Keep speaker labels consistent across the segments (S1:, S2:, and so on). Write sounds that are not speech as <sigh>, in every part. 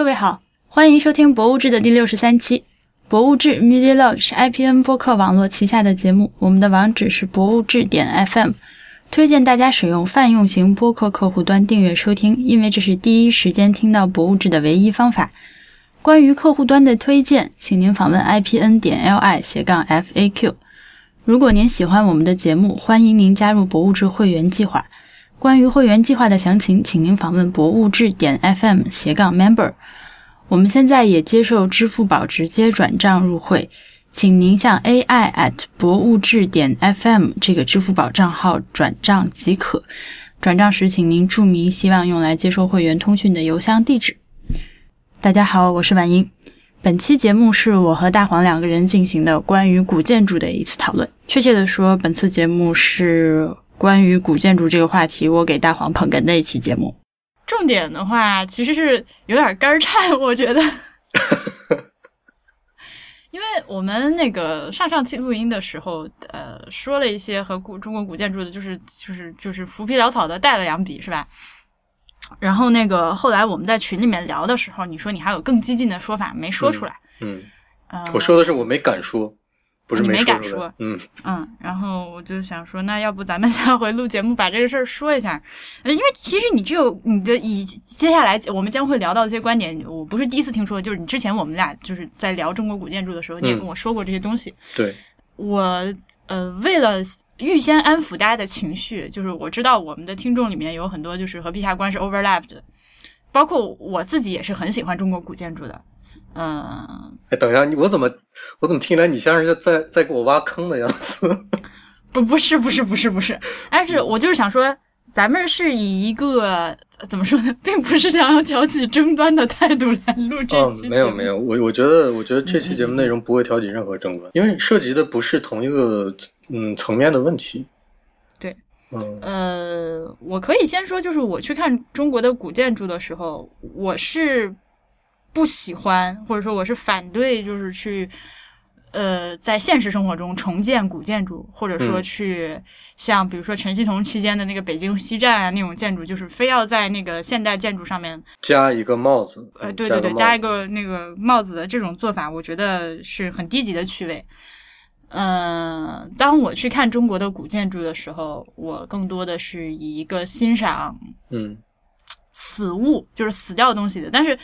S1: 各位好，欢迎收听《博物志》的第六十三期。《博物志 Media Log》是 IPN 播客网络旗下的节目，我们的网址是博物志点 FM，推荐大家使用泛用型播客客户端订阅收听，因为这是第一时间听到《博物志》的唯一方法。关于客户端的推荐，请您访问 IPN 点 LI 斜杠 FAQ。如果您喜欢我们的节目，欢迎您加入博物志会员计划。关于会员计划的详情，请您访问博物志点 FM 斜杠 Member。我们现在也接受支付宝直接转账入会，请您向 AI at 博物志点 FM 这个支付宝账号转账即可。转账时，请您注明希望用来接收会员通讯的邮箱地址。大家好，我是婉英。本期节目是我和大黄两个人进行的关于古建筑的一次讨论。确切的说，本次节目是。关于古建筑这个话题，我给大黄捧哏的一期节目。重点的话，其实是有点肝颤，我觉得，<laughs> 因为我们那个上上期录音的时候，呃，说了一些和古中国古建筑的，就是就是就是浮皮潦草的带了两笔，是吧？然后那个后来我们在群里面聊的时候，你说你还有更激进的说法没说出来，
S2: 嗯，我说的是我没敢说。
S1: 你没敢
S2: 说，
S1: 嗯嗯，然后我就想说，那要不咱们 <laughs> 下回录节目把这个事儿说一下，因为其实你只有你的以接下来我们将会聊到这些观点，我不是第一次听说，就是你之前我们俩就是在聊中国古建筑的时候，你也跟我说过这些东西。
S2: 对，
S1: 我呃为了预先安抚大家的情绪，就是我知道我们的听众里面有很多就是和陛下官是 overlapped 的，包括我自己也是很喜欢中国古建筑的。嗯，
S2: 哎，等一下，你我怎么我怎么听来你像是在在给我挖坑的样子？<laughs>
S1: 不，不是，不是，不是，不是，但是我就是想说，咱们是以一个怎么说呢，并不是想要挑起争端的态度来录这期。
S2: 没有，没有，我我觉得，我觉得这期节目内容不会挑起任何争端，因为涉及的不是同一个嗯层面的问题。
S1: 对，
S2: 嗯，
S1: 呃，我可以先说，就是我去看中国的古建筑的时候，我是。不喜欢，或者说我是反对，就是去，呃，在现实生活中重建古建筑，或者说去像比如说陈希同期间的那个北京西站啊那种建筑，就是非要在那个现代建筑上面
S2: 加一个帽子。
S1: 呃，对对对，加一个那个帽子的这种做法，我觉得是很低级的趣味。嗯，当我去看中国的古建筑的时候，我更多的是以一个欣赏，
S2: 嗯，
S1: 死物，就是死掉的东西的，但是。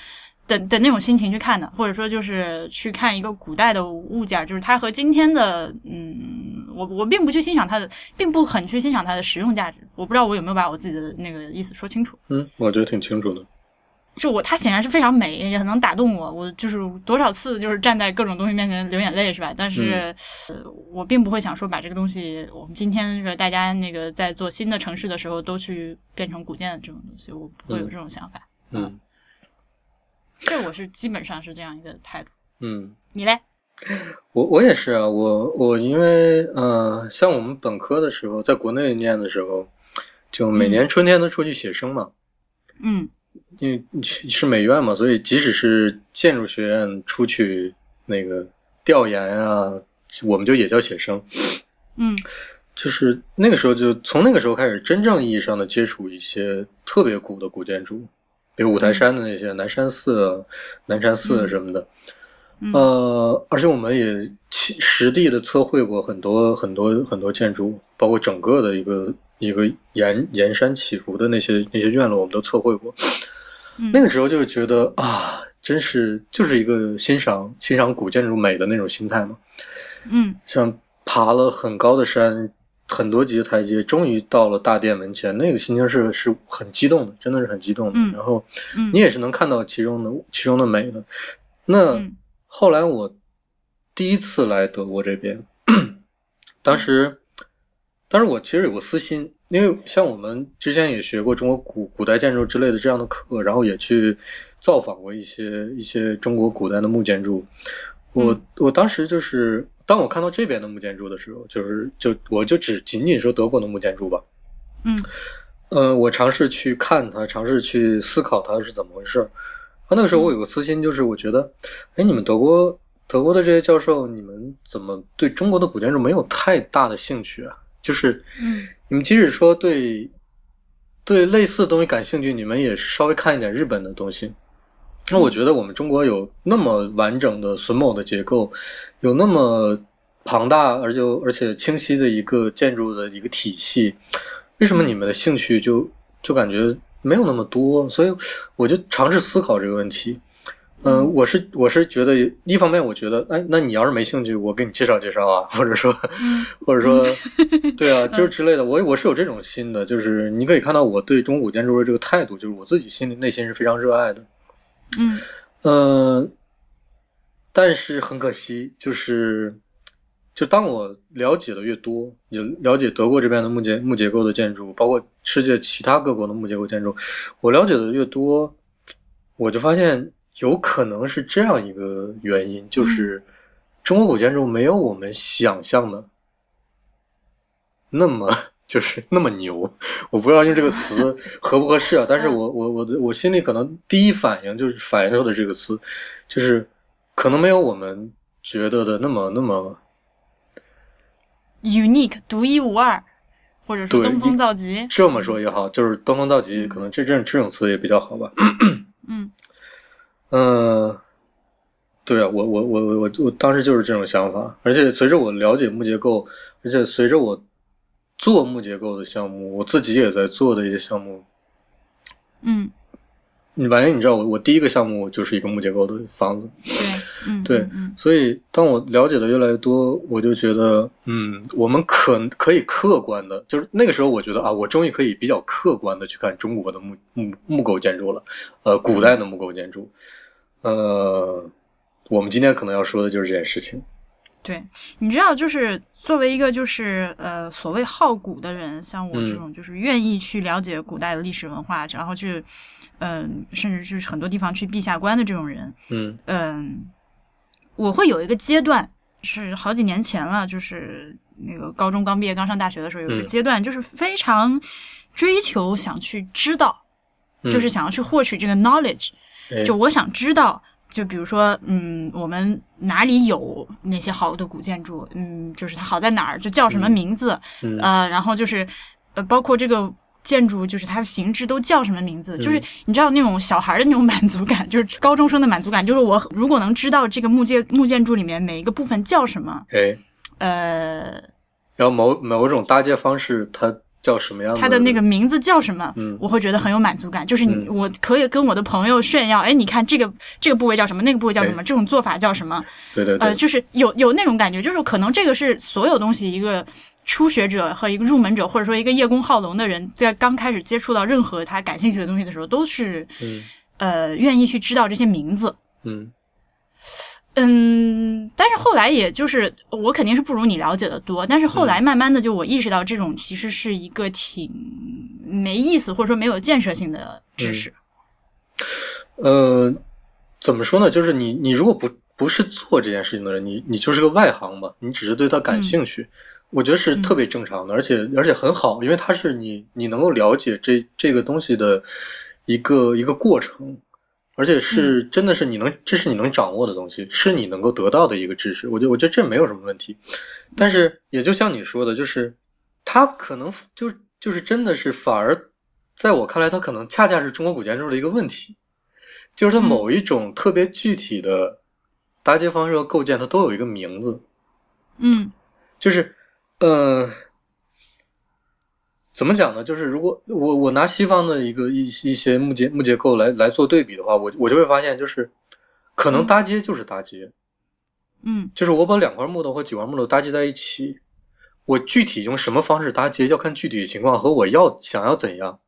S1: 的的那种心情去看的，或者说就是去看一个古代的物件，就是它和今天的，嗯，我我并不去欣赏它的，并不很去欣赏它的实用价值。我不知道我有没有把我自己的那个意思说清楚。
S2: 嗯，我觉得挺清楚的。
S1: 就我，它显然是非常美，也很能打动我。我就是多少次就是站在各种东西面前流眼泪，是吧？但是，呃，我并不会想说把这个东西，我们今天是大家那个在做新的城市的时候都去变成古建的这种东西，我不会有这种想法。
S2: 嗯。
S1: 这我是基本上是这样一个态度。
S2: 嗯，
S1: 你嘞？
S2: 我我也是啊，我我因为呃，像我们本科的时候，在国内念的时候，就每年春天都出去写生嘛。
S1: 嗯。
S2: 因为是美院嘛，所以即使是建筑学院出去那个调研啊，我们就也叫写生。
S1: 嗯。
S2: 就是那个时候，就从那个时候开始，真正意义上的接触一些特别古的古建筑。比如五台山的那些南山寺、南山寺什么的，呃，而且我们也实地的测绘过很多很多很多建筑，包括整个的一个一个沿沿山起伏的那些那些院落，我们都测绘过。<laughs> 那个时候就觉得啊，真是就是一个欣赏欣赏古建筑美的那种心态嘛。
S1: 嗯，
S2: 像爬了很高的山。很多级的台阶，终于到了大殿门前，那个心情是是很激动的，真的是很激动的。然后，你也是能看到其中的其中的美的。那后来我第一次来德国这边，<coughs> 当时，当时我其实有个私心，因为像我们之前也学过中国古古代建筑之类的这样的课，然后也去造访过一些一些中国古代的木建筑。我我当时就是。当我看到这边的木建筑的时候，就是就我就只仅仅说德国的木建筑吧，
S1: 嗯，
S2: 呃，我尝试去看它，尝试去思考它是怎么回事。啊，那个时候我有个私心，就是我觉得，哎，你们德国德国的这些教授，你们怎么对中国的古建筑没有太大的兴趣啊？就是，
S1: 嗯，
S2: 你们即使说对对类似的东西感兴趣，你们也稍微看一点日本的东西。那我觉得我们中国有那么完整的榫卯的结构，有那么庞大而就而且清晰的一个建筑的一个体系，为什么你们的兴趣就就感觉没有那么多？所以我就尝试思考这个问题。嗯，我是我是觉得，一方面我觉得，哎，那你要是没兴趣，我给你介绍介绍啊，或者说，<laughs> 或者说，<laughs> 对啊，就是之类的。我我是有这种心的，就是你可以看到我对中古建筑的这个态度，就是我自己心里内心是非常热爱的。
S1: 嗯，
S2: 呃，但是很可惜，就是就当我了解的越多，也了解德国这边的木结木结构的建筑，包括世界其他各国的木结构建筑，我了解的越多，我就发现。有可能是这样一个原因，就是中国古建筑没有我们想象的那么就是那么牛。我不知道用这个词合不合适啊，但是我我我的我心里可能第一反应就是反应出的这个词，就是可能没有我们觉得的那么那么
S1: unique 独一无二，或者说登峰造极。
S2: 这么说也好，就是登峰造极，可能这这这种词也比较好吧。
S1: 嗯。<laughs>
S2: 嗯，对啊，我我我我我我当时就是这种想法，而且随着我了解木结构，而且随着我做木结构的项目，我自己也在做的一些项目，
S1: 嗯，
S2: 你反正你知道，我我第一个项目就是一个木结构的房子，<laughs>
S1: 对，嗯，
S2: 对，嗯所以当我了解的越来越多，我就觉得，嗯，我们可可以客观的，就是那个时候我觉得啊，我终于可以比较客观的去看中国的木木木构建筑了，呃，古代的木构建筑。呃，我们今天可能要说的就是这件事情。
S1: 对，你知道，就是作为一个就是呃所谓好古的人，像我这种就是愿意去了解古代的历史文化，然后去嗯，甚至就是很多地方去闭下关的这种人，
S2: 嗯。
S1: 嗯，我会有一个阶段是好几年前了，就是那个高中刚毕业刚上大学的时候，有一个阶段就是非常追求想去知道，就是想要去获取这个 knowledge。就我想知道，就比如说，嗯，我们哪里有那些好的古建筑？嗯，就是它好在哪儿？就叫什么名字？呃，然后就是，呃，包括这个建筑，就是它的形制都叫什么名字？就是你知道那种小孩的那种满足感，就是高中生的满足感，就是我如果能知道这个木建木建筑里面每一个部分叫什么？
S2: 哎，
S1: 呃，
S2: 然后某某种搭建方式，它。叫什么样？
S1: 他的那个名字叫什么？嗯，我会觉得很有满足感。就是你，我可以跟我的朋友炫耀，哎，你看这个这个部位叫什么？那个部位叫什么？这种做法叫什么？
S2: 对对
S1: 对。呃，就是有有那种感觉，就是可能这个是所有东西一个初学者和一个入门者，或者说一个叶公好龙的人，在刚开始接触到任何他感兴趣的东西的时候，都是呃愿意去知道这些名字。
S2: 嗯。
S1: 嗯，但是后来也就是我肯定是不如你了解的多，但是后来慢慢的就我意识到这种其实是一个挺没意思或者说没有建设性的知识。
S2: 呃，怎么说呢？就是你你如果不不是做这件事情的人，你你就是个外行嘛，你只是对他感兴趣，我觉得是特别正常的，而且而且很好，因为它是你你能够了解这这个东西的一个一个过程。而且是真的是你能，这是你能掌握的东西，是你能够得到的一个知识。我觉得，我觉得这没有什么问题。但是也就像你说的，就是它可能就就是真的是反而在我看来，它可能恰恰是中国古建筑的一个问题，就是它某一种特别具体的搭接方式和构建，它都有一个名字。
S1: 嗯，
S2: 就是嗯。怎么讲呢？就是如果我我拿西方的一个一一些木结木结构来来做对比的话，我我就会发现，就是可能搭接就是搭接，
S1: 嗯，
S2: 就是我把两块木头或几块木头搭接在一起，我具体用什么方式搭接，要看具体的情况和我要想要怎样，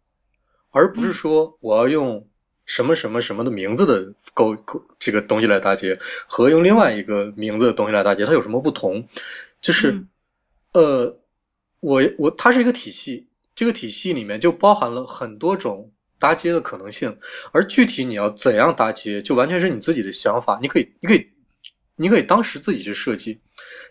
S2: 而不是说我要用什么什么什么的名字的构构这个东西来搭接，和用另外一个名字的东西来搭接，它有什么不同？就是呃，我我它是一个体系。这个体系里面就包含了很多种搭接的可能性，而具体你要怎样搭接，就完全是你自己的想法。你可以，你可以，你可以当时自己去设计，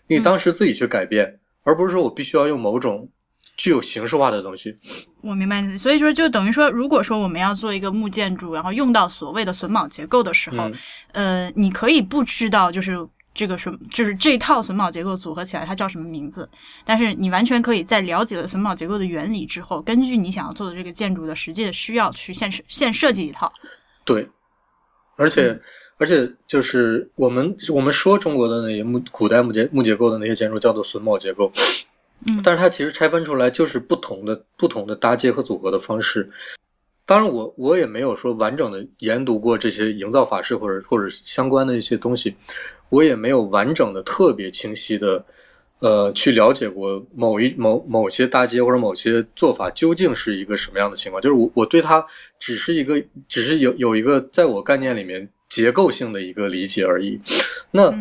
S2: 你可以当时自己去改变，而不是说我必须要用某种具有形式化的东西。
S1: 我明白，所以说就等于说，如果说我们要做一个木建筑，然后用到所谓的榫卯结构的时候，呃，你可以不知道，就是。这个是就是这套榫卯结构组合起来，它叫什么名字？但是你完全可以在了解了榫卯结构的原理之后，根据你想要做的这个建筑的实际的需要去现设现设计一套。
S2: 对，而且而且就是我们我们说中国的那些木古代木结木结构的那些建筑叫做榫卯结构，
S1: 嗯，
S2: 但是它其实拆分出来就是不同的不同的搭接和组合的方式。当然，我我也没有说完整的研读过这些营造法式或者或者相关的一些东西，我也没有完整的特别清晰的。呃，去了解过某一某某些大街或者某些做法究竟是一个什么样的情况，就是我我对它只是一个，只是有有一个在我概念里面结构性的一个理解而已。那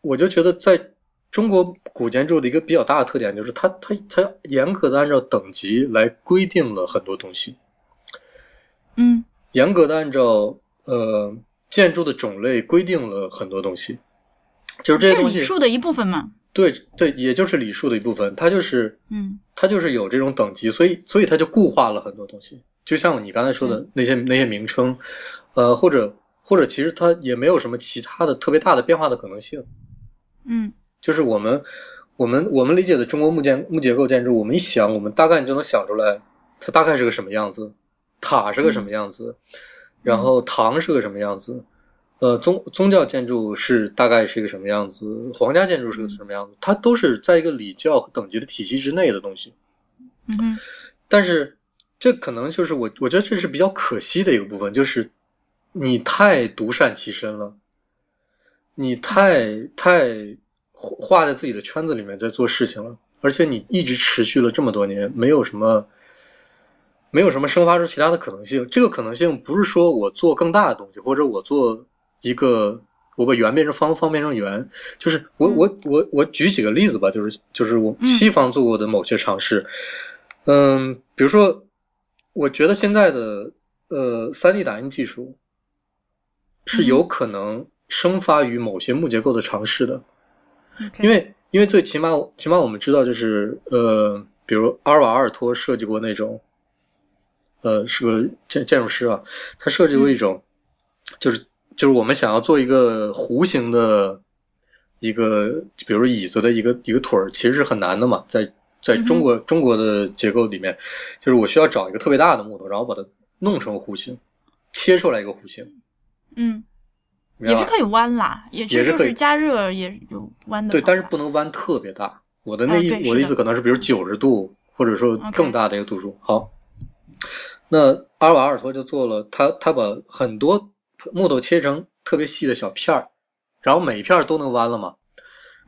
S2: 我就觉得，在中国古建筑的一个比较大的特点就是，它它它严格的按照等级来规定了很多东西。
S1: 嗯，
S2: 严格的按照呃建筑的种类规定了很多东西，就是这些东西
S1: 数的一部分嘛。
S2: 对对，也就是礼数的一部分，它就是，
S1: 嗯，
S2: 它就是有这种等级，所以所以它就固化了很多东西。就像你刚才说的那些那些名称，呃，或者或者其实它也没有什么其他的特别大的变化的可能性。
S1: 嗯，
S2: 就是我们我们我们理解的中国木建木结构建筑，我们一想，我们大概你就能想出来，它大概是个什么样子，塔是个什么样子，然后堂是个什么样子。呃，宗宗教建筑是大概是一个什么样子？皇家建筑是个什么样子？它都是在一个礼教和等级的体系之内的东西。
S1: 嗯
S2: 但是这可能就是我，我觉得这是比较可惜的一个部分，就是你太独善其身了，你太太画在自己的圈子里面在做事情了，而且你一直持续了这么多年，没有什么，没有什么生发出其他的可能性。这个可能性不是说我做更大的东西，或者我做。一个，我把圆变成方，方变成圆，就是我我我我举几个例子吧，就是就是我西方做过的某些尝试，嗯，比如说，我觉得现在的呃三 D 打印技术是有可能生发于某些木结构的尝试的，因为因为最起码起码我们知道就是呃，比如阿尔瓦阿尔托设计过那种，呃是个建建筑师啊，他设计过一种就是。就是我们想要做一个弧形的一个，比如椅子的一个一个腿儿，其实是很难的嘛。在在中国中国的结构里面，就是我需要找一个特别大的木头，然后把它弄成弧形，切出来一个弧形。
S1: 嗯，也是可以弯啦，
S2: 也
S1: 是
S2: 可以
S1: 加热也有弯的。
S2: 对，但是不能弯特别大。我的那意我的意思可能是，比如九十度，或者说更大的一个度数。好，那阿尔瓦尔托就做了，他他把很多。木头切成特别细的小片儿，然后每一片都能弯了嘛？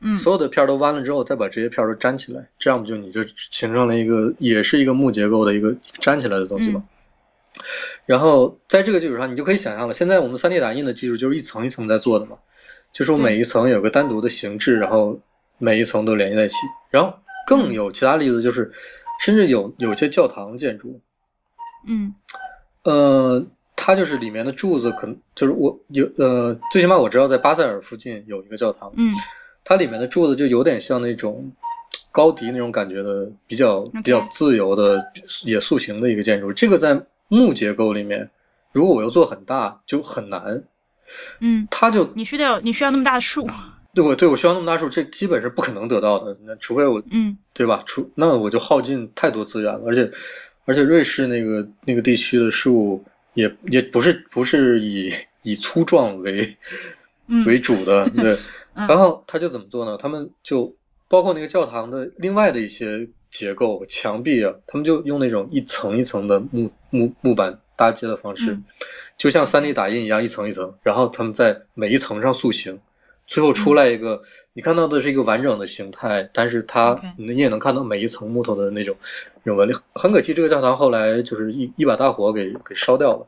S1: 嗯，
S2: 所有的片儿都弯了之后，再把这些片儿都粘起来，这样不就你就形成了一个，也是一个木结构的一个粘起来的东西吗？然后在这个基础上，你就可以想象了。现在我们 3D 打印的技术就是一层一层在做的嘛，就是我每一层有个单独的形制，然后每一层都联系在一起。然后更有其他例子，就是甚至有有些教堂建筑，
S1: 嗯，
S2: 呃。它就是里面的柱子，可能就是我有呃，最起码我知道在巴塞尔附近有一个教堂，
S1: 嗯，
S2: 它里面的柱子就有点像那种高迪那种感觉的，比较比较自由的也塑形的一个建筑。这个在木结构里面，如果我要做很大，就很难。
S1: 嗯，
S2: 它就
S1: 你需要你需要那么大的树，
S2: 对我对我需要那么大树，这基本是不可能得到的。那除非我，
S1: 嗯，
S2: 对吧？除那我就耗尽太多资源了，而且而且瑞士那个那个地区的树。也也不是不是以以粗壮为为主的，<laughs> 对。然后他就怎么做呢？他们就包括那个教堂的另外的一些结构墙壁啊，他们就用那种一层一层的木木木板搭接的方式，就像三 D 打印一样，一层一层。然后他们在每一层上塑形，最后出来一个你看到的是一个完整的形态，但是它你也能看到每一层木头的那种。那种纹理很可惜，这个教堂后来就是一一把大火给给烧掉了。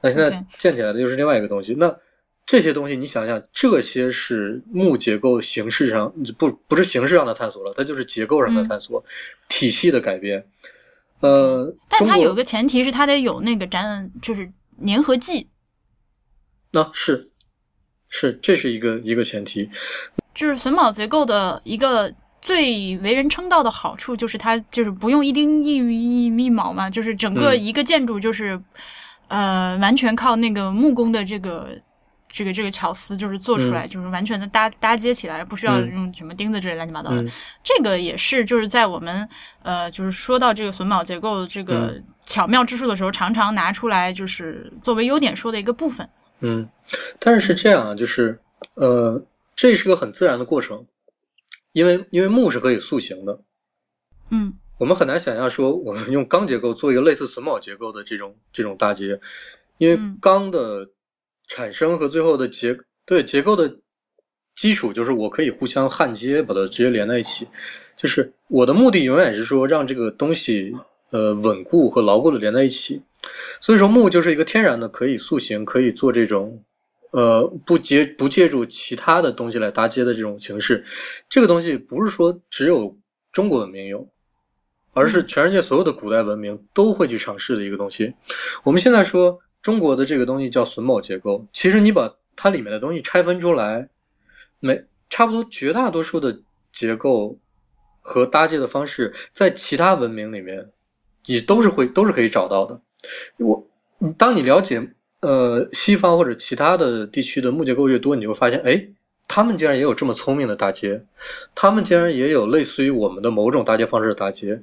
S2: 那现在建起来的又是另外一个东西。那这些东西你想想，这些是木结构形式上不不是形式上的探索了，它就是结构上的探索，体系的改变。呃，
S1: 但它有一个前提是它得有那个粘，就是粘合剂。
S2: 那是是这是一个一个前提，
S1: 就是榫卯结构的一个。最为人称道的好处就是它就是不用一丁一一一毛嘛，就是整个一个建筑就是，呃，完全靠那个木工的这个这个这个巧思，就是做出来，就是完全的搭搭接起来，不需要用什么钉子之类乱七八糟的。这个也是就是在我们呃就是说到这个榫卯结构这个巧妙之处的时候，常常拿出来就是作为优点说的一个部分。
S2: 嗯，但是是这样啊，就是呃，这是个很自然的过程，因为因为木是可以塑形的。
S1: 嗯。
S2: 我们很难想象说，我们用钢结构做一个类似榫卯结构的这种这种搭接，因为钢的产生和最后的结对结构的基础就是我可以互相焊接，把它直接连在一起。就是我的目的永远是说让这个东西呃稳固和牢固的连在一起。所以说木就是一个天然的可以塑形、可以做这种呃不借不借助其他的东西来搭接的这种形式。这个东西不是说只有中国文明有。而是全世界所有的古代文明都会去尝试的一个东西。我们现在说中国的这个东西叫榫卯结构，其实你把它里面的东西拆分出来，每差不多绝大多数的结构和搭接的方式，在其他文明里面也都是会都是可以找到的。我当你了解呃西方或者其他的地区的木结构越多，你会发现，哎。他们竟然也有这么聪明的搭接，他们竟然也有类似于我们的某种搭接方式的搭接，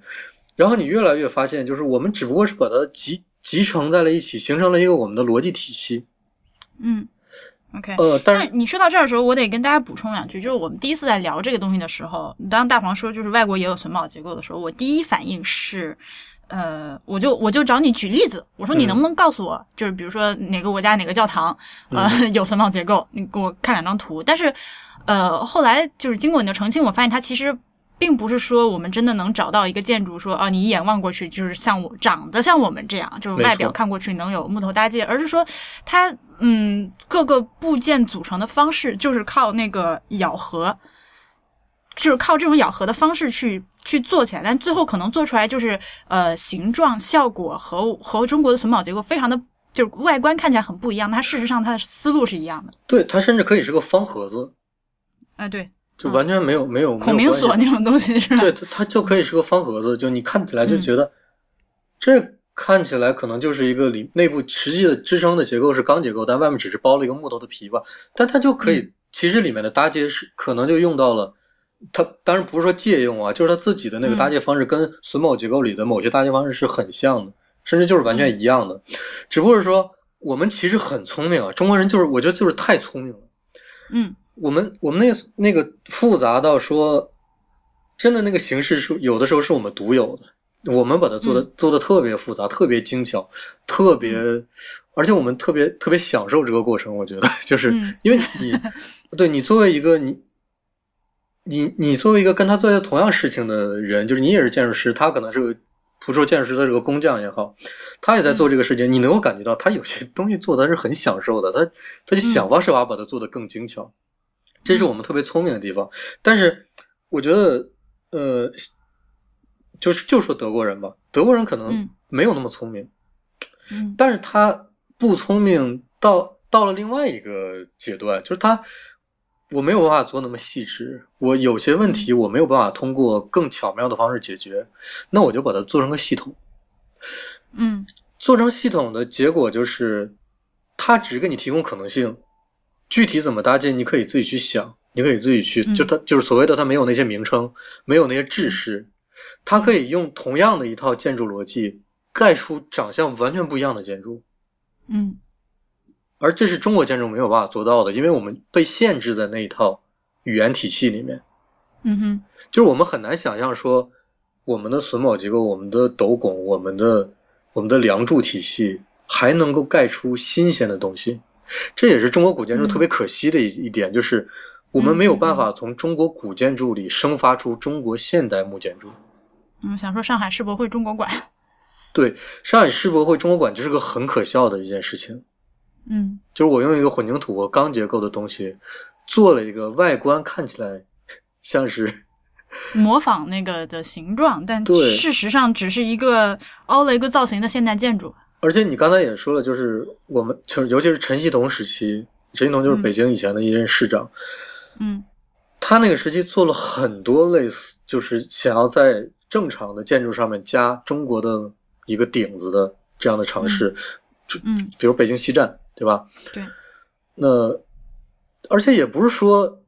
S2: 然后你越来越发现，就是我们只不过是把它集集成在了一起，形成了一个我们的逻辑体系。
S1: 嗯，OK，
S2: 呃，但
S1: 是你说到这儿的时候，我得跟大家补充两句，就是我们第一次在聊这个东西的时候，当大黄说就是外国也有榫卯结构的时候，我第一反应是。呃，我就我就找你举例子，我说你能不能告诉我，就是比如说哪个国家哪个教堂，呃，有榫卯结构，你给我看两张图。但是，呃，后来就是经过你的澄清，我发现它其实并不是说我们真的能找到一个建筑，说啊，你一眼望过去就是像我长得像我们这样，就是外表看过去能有木头搭建，而是说它嗯各个部件组成的方式就是靠那个咬合，就是靠这种咬合的方式去。去做起来，但最后可能做出来就是呃形状效果和和中国的榫卯结构非常的，就是外观看起来很不一样。它事实上它的思路是一样的。
S2: 对，它甚至可以是个方盒子。
S1: 哎，对，
S2: 就完全没有没有
S1: 孔明锁那种东西是吧？
S2: 对，它它就可以是个方盒子，就你看起来就觉得这看起来可能就是一个里内部实际的支撑的结构是钢结构，但外面只是包了一个木头的皮吧。但它就可以，其实里面的搭接是可能就用到了。它当然不是说借用啊，就是他自己的那个搭建方式跟榫卯结构里的某些搭建方式是很像的，甚至就是完全一样的。只不过是说我们其实很聪明啊，中国人就是我觉得就是太聪明了。
S1: 嗯，
S2: 我们我们那个那个复杂到说，真的那个形式是有的时候是我们独有的，我们把它做的做的特别复杂，特别精巧，特别，而且我们特别特别享受这个过程。我觉得就是因为你，<laughs> 对你作为一个你。你你作为一个跟他做同样事情的人，就是你也是建筑师，他可能是个，不说建筑师，他是个工匠也好，他也在做这个事情，你能够感觉到他有些东西做的是很享受的，他他就想方设法把它做得更精巧，这是我们特别聪明的地方。但是我觉得，呃，就是就说德国人吧，德国人可能没有那么聪明，
S1: 嗯，
S2: 但是他不聪明到到了另外一个阶段，就是他。我没有办法做那么细致，我有些问题我没有办法通过更巧妙的方式解决，那我就把它做成个系统。
S1: 嗯，
S2: 做成系统的结果就是，它只给你提供可能性，具体怎么搭建你可以自己去想，你可以自己去，就它就是所谓的它没有那些名称，没有那些制式，它可以用同样的一套建筑逻辑盖出长相完全不一样的建筑。
S1: 嗯。
S2: 而这是中国建筑没有办法做到的，因为我们被限制在那一套语言体系里面。
S1: 嗯哼，
S2: 就是我们很难想象说，我们的榫卯结构、我们的斗拱、我们的我们的梁柱体系还能够盖出新鲜的东西。这也是中国古建筑特别可惜的一一点，就是我们没有办法从中国古建筑里生发出中国现代木建筑。
S1: 嗯，想说上海世博会中国馆。<laughs>
S2: 对，上海世博会中国馆就是个很可笑的一件事情。
S1: 嗯，
S2: 就是我用一个混凝土和钢结构的东西，做了一个外观看起来像是 <laughs>
S1: 模仿那个的形状，但事实上只是一个凹了一个造型的现代建筑。
S2: 而且你刚才也说了，就是我们就是尤其是陈希同时期，陈希同就是北京以前的一任市长，
S1: 嗯，
S2: 他那个时期做了很多类似，就是想要在正常的建筑上面加中国的一个顶子的这样的尝试，
S1: 嗯，
S2: 比如北京西站。对吧？
S1: 对，
S2: 那而且也不是说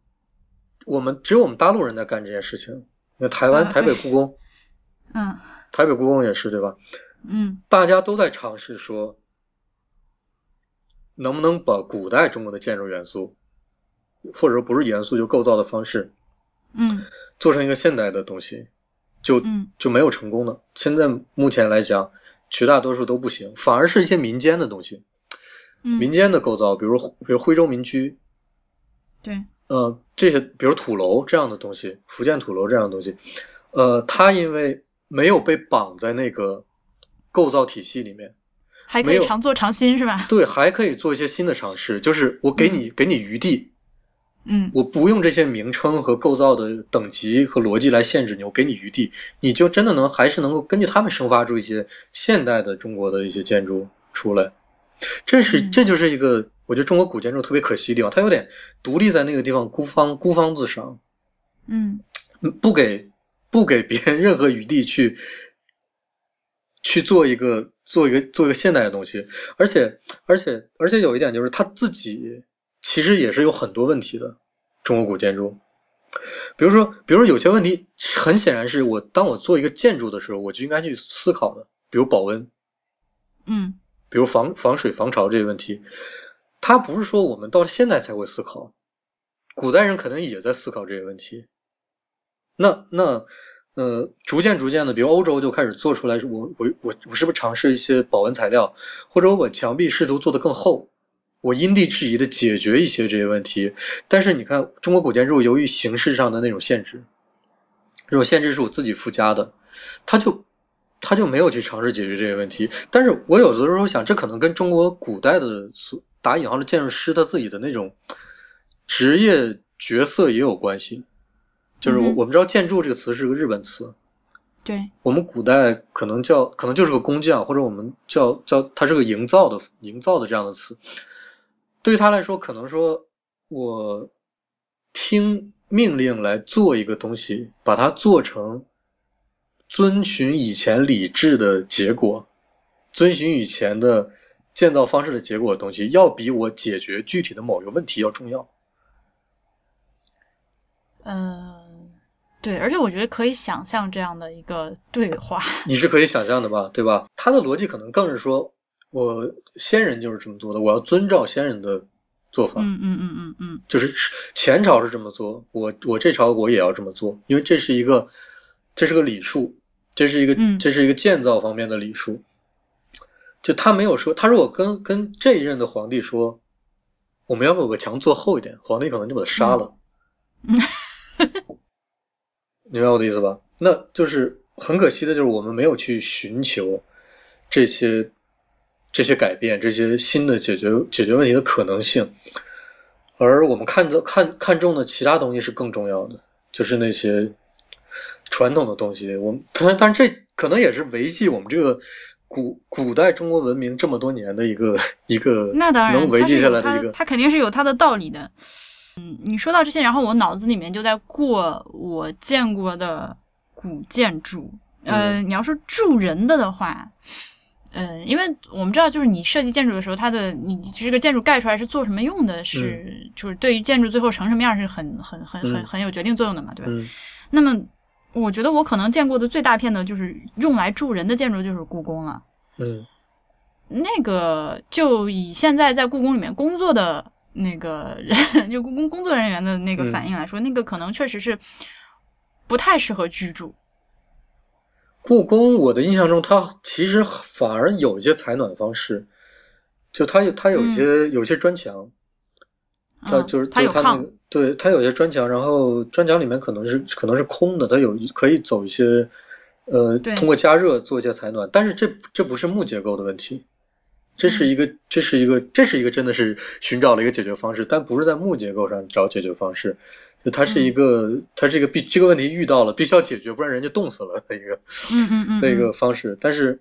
S2: 我们只有我们大陆人在干这件事情。那台湾台北故宫，
S1: 嗯，
S2: 台北故宫也是对吧？
S1: 嗯，
S2: 大家都在尝试说，能不能把古代中国的建筑元素，或者说不是元素就构造的方式，
S1: 嗯，
S2: 做成一个现代的东西，就就没有成功的。现在目前来讲，绝大多数都不行，反而是一些民间的东西，民间的构造，比如比如徽州民居，
S1: 对，
S2: 呃，这些比如土楼这样的东西，福建土楼这样的东西，呃，它因为没有被绑在那个构造体系里面。
S1: 还可以常做常新是吧？
S2: 对，还可以做一些新的尝试。就是我给你给你余地，
S1: 嗯，
S2: 我不用这些名称和构造的等级和逻辑来限制你，我给你余地，你就真的能还是能够根据他们生发出一些现代的中国的一些建筑出来。这是这就是一个我觉得中国古建筑特别可惜的地方，它有点独立在那个地方孤芳孤芳自赏，
S1: 嗯，
S2: 不给不给别人 <laughs> 任何余地去去做一个。做一个做一个现代的东西，而且而且而且有一点就是他自己其实也是有很多问题的。中国古建筑，比如说，比如说有些问题很显然是我当我做一个建筑的时候，我就应该去思考的，比如保温，
S1: 嗯，
S2: 比如防防水防潮这些问题，它不是说我们到现在才会思考，古代人可能也在思考这些问题。那那。呃，逐渐逐渐的，比如欧洲就开始做出来，我我我我是不是尝试一些保温材料，或者我把墙壁试图做得更厚，我因地制宜的解决一些这些问题。但是你看，中国古建筑由于形式上的那种限制，这种限制是我自己附加的，它就他就没有去尝试解决这些问题。但是我有的时候想，这可能跟中国古代的打引号的建筑师他自己的那种职业角色也有关系。就是我我们知道建筑这个词是个日本词，
S1: 对
S2: 我们古代可能叫可能就是个工匠，或者我们叫叫它是个营造的营造的这样的词。对于他来说，可能说我听命令来做一个东西，把它做成遵循以前理智的结果，遵循以前的建造方式的结果的东西，要比我解决具体的某一个问题要重要。
S1: 嗯。对，而且我觉得可以想象这样的一个对话，<laughs>
S2: 你是可以想象的吧？对吧？他的逻辑可能更是说，我先人就是这么做的，我要遵照先人的做法。
S1: 嗯嗯嗯嗯嗯，
S2: 就是前朝是这么做，我我这朝我也要这么做，因为这是一个，这是个礼数，这是一个这是一个建造方面的礼数。就他没有说，他如果跟跟这一任的皇帝说，我们要把墙做厚一点，皇帝可能就把他杀了。<laughs> 明白我的意思吧？那就是很可惜的，就是我们没有去寻求这些这些改变，这些新的解决解决问题的可能性，而我们看的看看中的其他东西是更重要的，就是那些传统的东西。我们但但这可能也是维系我们这个古古代中国文明这么多年的一个 <laughs> 一个
S1: 那当然
S2: 能维系下来的一个，
S1: 它肯定是有它的道理的。嗯，你说到这些，然后我脑子里面就在过我见过的古建筑。呃，你要说住人的的话，呃，因为我们知道，就是你设计建筑的时候，它的你这个建筑盖出来是做什么用的，是就是对于建筑最后成什么样是很很很很很有决定作用的嘛，对吧？那么，我觉得我可能见过的最大片的就是用来住人的建筑，就是故宫了。
S2: 嗯，
S1: 那个就以现在在故宫里面工作的。那个人就故宫工作人员的那个反应来说，那个可能确实是不太适合居住。
S2: 故宫，我的印象中，它其实反而有一些采暖方式，就它有它有一些有些砖墙，它就是它
S1: 有
S2: 炕，对，它有些砖墙，然后砖墙里面可能是可能是空的，它有可以走一些呃，通过加热做一些采暖，但是这这不是木结构的问题。这是一个，这是一个，这是一个，真的是寻找了一个解决方式，但不是在木结构上找解决方式，就它是一个，它是一个必这个问题遇到了必须要解决，不然人就冻死了的一个，
S1: 嗯嗯嗯，
S2: 的一个方式。但是，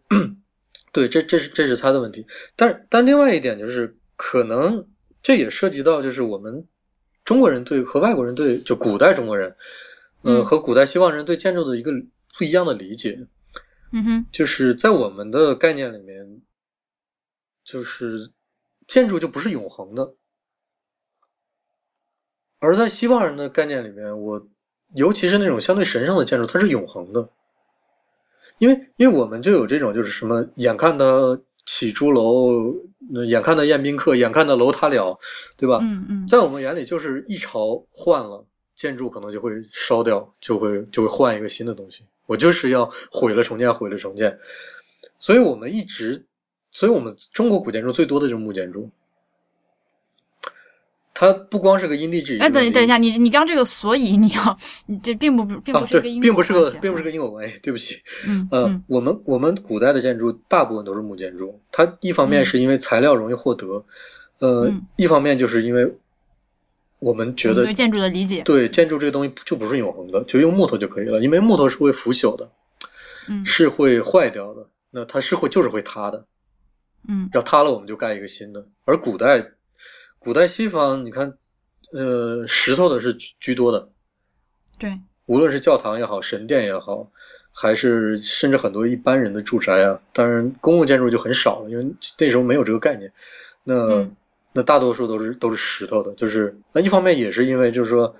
S2: 对，这这是这是他的问题。但但另外一点就是，可能这也涉及到就是我们中国人对和外国人对就古代中国人，呃，和古代西方人对建筑的一个不一样的理解。
S1: 嗯哼，
S2: 就是在我们的概念里面。就是建筑就不是永恒的，而在西方人的概念里面，我尤其是那种相对神圣的建筑，它是永恒的，因为因为我们就有这种就是什么，眼看它起朱楼，眼看的宴宾客，眼看的楼塌了，对吧？
S1: 嗯嗯，
S2: 在我们眼里，就是一朝换了，建筑可能就会烧掉，就会就会换一个新的东西。我就是要毁了重建，毁了重建。所以我们一直，所以我们中国古建筑最多的就是木建筑。它不光是个因地制宜。
S1: 哎，等等一下，你你刚这个所以你要，你这并不并不是
S2: 个因并不是个并不是个因果关系，对不起。
S1: 嗯
S2: 嗯，我们我们古代的建筑大部分都是木建筑，它一方面是因为材料容易获得，呃，一方面就是因为我们觉得
S1: 对建筑的理解，
S2: 对建筑这个东西就不是永恒的，就用木头就可以了，因为木头是会腐朽的，
S1: 嗯，
S2: 是会坏掉的，那它是会就是会塌的，
S1: 嗯，
S2: 要塌了我们就盖一个新的，而古代。古代西方，你看，呃，石头的是居多的，
S1: 对，
S2: 无论是教堂也好，神殿也好，还是甚至很多一般人的住宅啊，当然公共建筑就很少了，因为那时候没有这个概念。那那大多数都是都是石头的，就是那一方面也是因为就是说，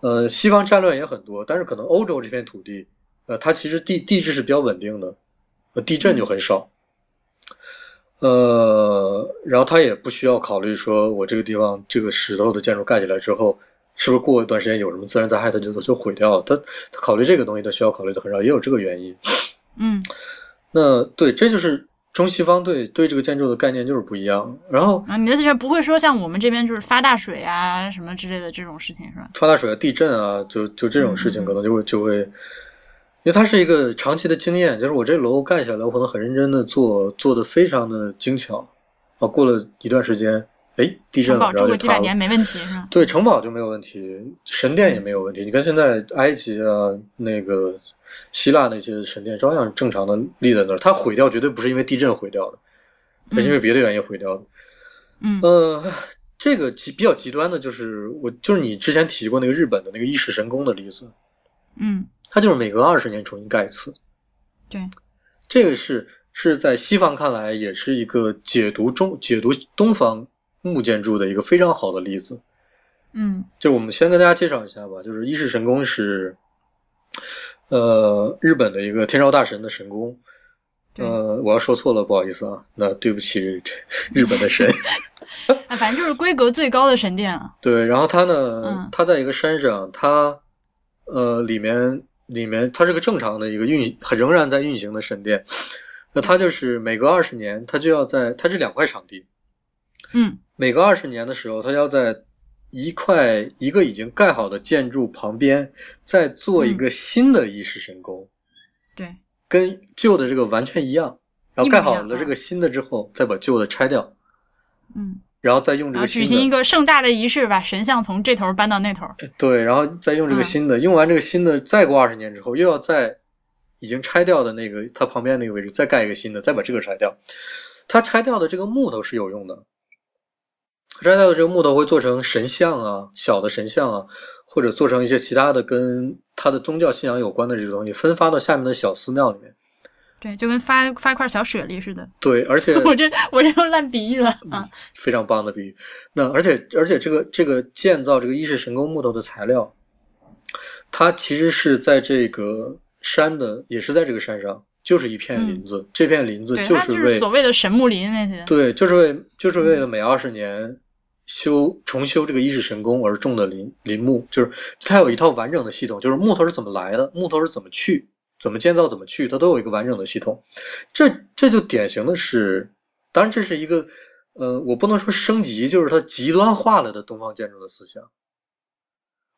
S2: 呃，西方战乱也很多，但是可能欧洲这片土地，呃，它其实地地质是比较稳定的，呃，地震就很少。呃，然后他也不需要考虑说，我这个地方这个石头的建筑盖起来之后，是不是过一段时间有什么自然灾害，它就就毁掉了。他他考虑这个东西，他需要考虑的很少，也有这个原因。
S1: 嗯，
S2: 那对，这就是中西方对对这个建筑的概念就是不一样。然后
S1: 啊，你的意思不会说像我们这边就是发大水啊什么之类的这种事情是吧？
S2: 发大水啊、地震啊，就就这种事情可能就会就会。因为它是一个长期的经验，就是我这楼盖下来，我可能很认真的做，做的非常的精巧，啊，过了一段时间，哎，地震了，然后
S1: 住个几百年没问题是吧？
S2: 对，城堡就没有问题，神殿也没有问题。你看现在埃及啊，那个希腊那些神殿照样正常的立在那儿，它毁掉绝对不是因为地震毁掉的，它是因为别的原因毁掉的。
S1: 嗯，
S2: 呃，这个极比较极端的就是我就是你之前提过那个日本的那个伊势神功的例子，
S1: 嗯。
S2: 它就是每隔二十年重新盖一次，
S1: 对，
S2: 这个是是在西方看来也是一个解读中解读东方木建筑的一个非常好的例子。
S1: 嗯，
S2: 就我们先跟大家介绍一下吧，就是伊势神宫是，呃，日本的一个天照大神的神宫。呃，我要说错了，不好意思啊，那对不起日本的神。<laughs>
S1: 啊，反正就是规格最高的神殿啊。
S2: 对，然后它呢，它在一个山上，它呃里面。里面它是个正常的一个运，仍然在运行的神殿。那它就是每隔二十年，它就要在它这两块场地，
S1: 嗯，
S2: 每隔二十年的时候，它要在一块一个已经盖好的建筑旁边再做一个新的仪式神宫，
S1: 对，
S2: 跟旧的这个完全一样。然后盖好了这个新的之后，再把旧的拆掉，
S1: 嗯。
S2: 然后再用这个
S1: 举行一个盛大的仪式，把神像从这头搬到那头。
S2: 对，然后再用这个新的，用完这个新的，再过二十年之后，又要在已经拆掉的那个它旁边那个位置再盖一个新的，再把这个拆掉。它拆掉的这个木头是有用的，拆掉的这个木头会做成神像啊，小的神像啊，或者做成一些其他的跟它的宗教信仰有关的这个东西，分发到下面的小寺庙里面。
S1: 对，就跟发发一块小雪梨似的。
S2: 对，而且 <laughs>
S1: 我这我这用烂比喻了啊，
S2: 非常棒的比喻。那而且而且这个这个建造这个伊势神宫木头的材料，它其实是在这个山的，也是在这个山上，就是一片林子。这片林子就是为
S1: 所谓的神木林那些。
S2: 对，就是为就是为了每二十年修重修这个伊势神宫而种的林林木，就是它有一套完整的系统，就是木头是怎么来的，木头是怎么去。怎么建造怎么去，它都有一个完整的系统。这这就典型的是，当然这是一个，呃，我不能说升级，就是它极端化了的东方建筑的思想。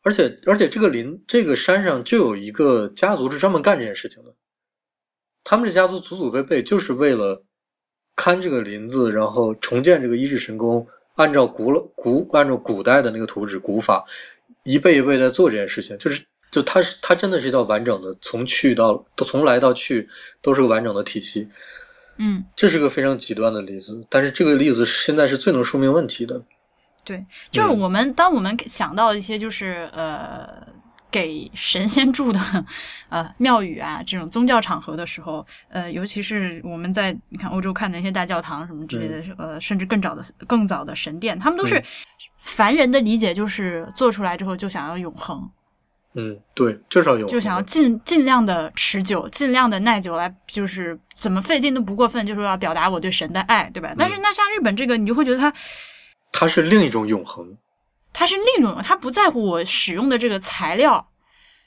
S2: 而且而且这个林这个山上就有一个家族是专门干这件事情的，他们这家族祖祖辈辈就是为了看这个林子，然后重建这个伊势神宫，按照古老古按照古代的那个图纸古法，一辈一辈在做这件事情，就是。就它是它真的是一套完整的，从去到从来到去都是个完整的体系。
S1: 嗯，
S2: 这是个非常极端的例子，但是这个例子现在是最能说明问题的。
S1: 对，就是我们当我们想到一些就是呃给神仙住的 <laughs> 呃庙宇啊这种宗教场合的时候，呃，尤其是我们在你看欧洲看的那些大教堂什么之类的，呃，甚至更早的更早的神殿，他们都是凡人的理解就是做出来之后就想要永恒。
S2: 嗯，对，就是要永
S1: 就想要尽尽量的持久，尽量的耐久，来就是怎么费劲都不过分，就是要表达我对神的爱，对吧？但是那像日本这个，你就会觉得它，
S2: 它是另一种永恒，
S1: 它是另一种，它不在乎我使用的这个材料，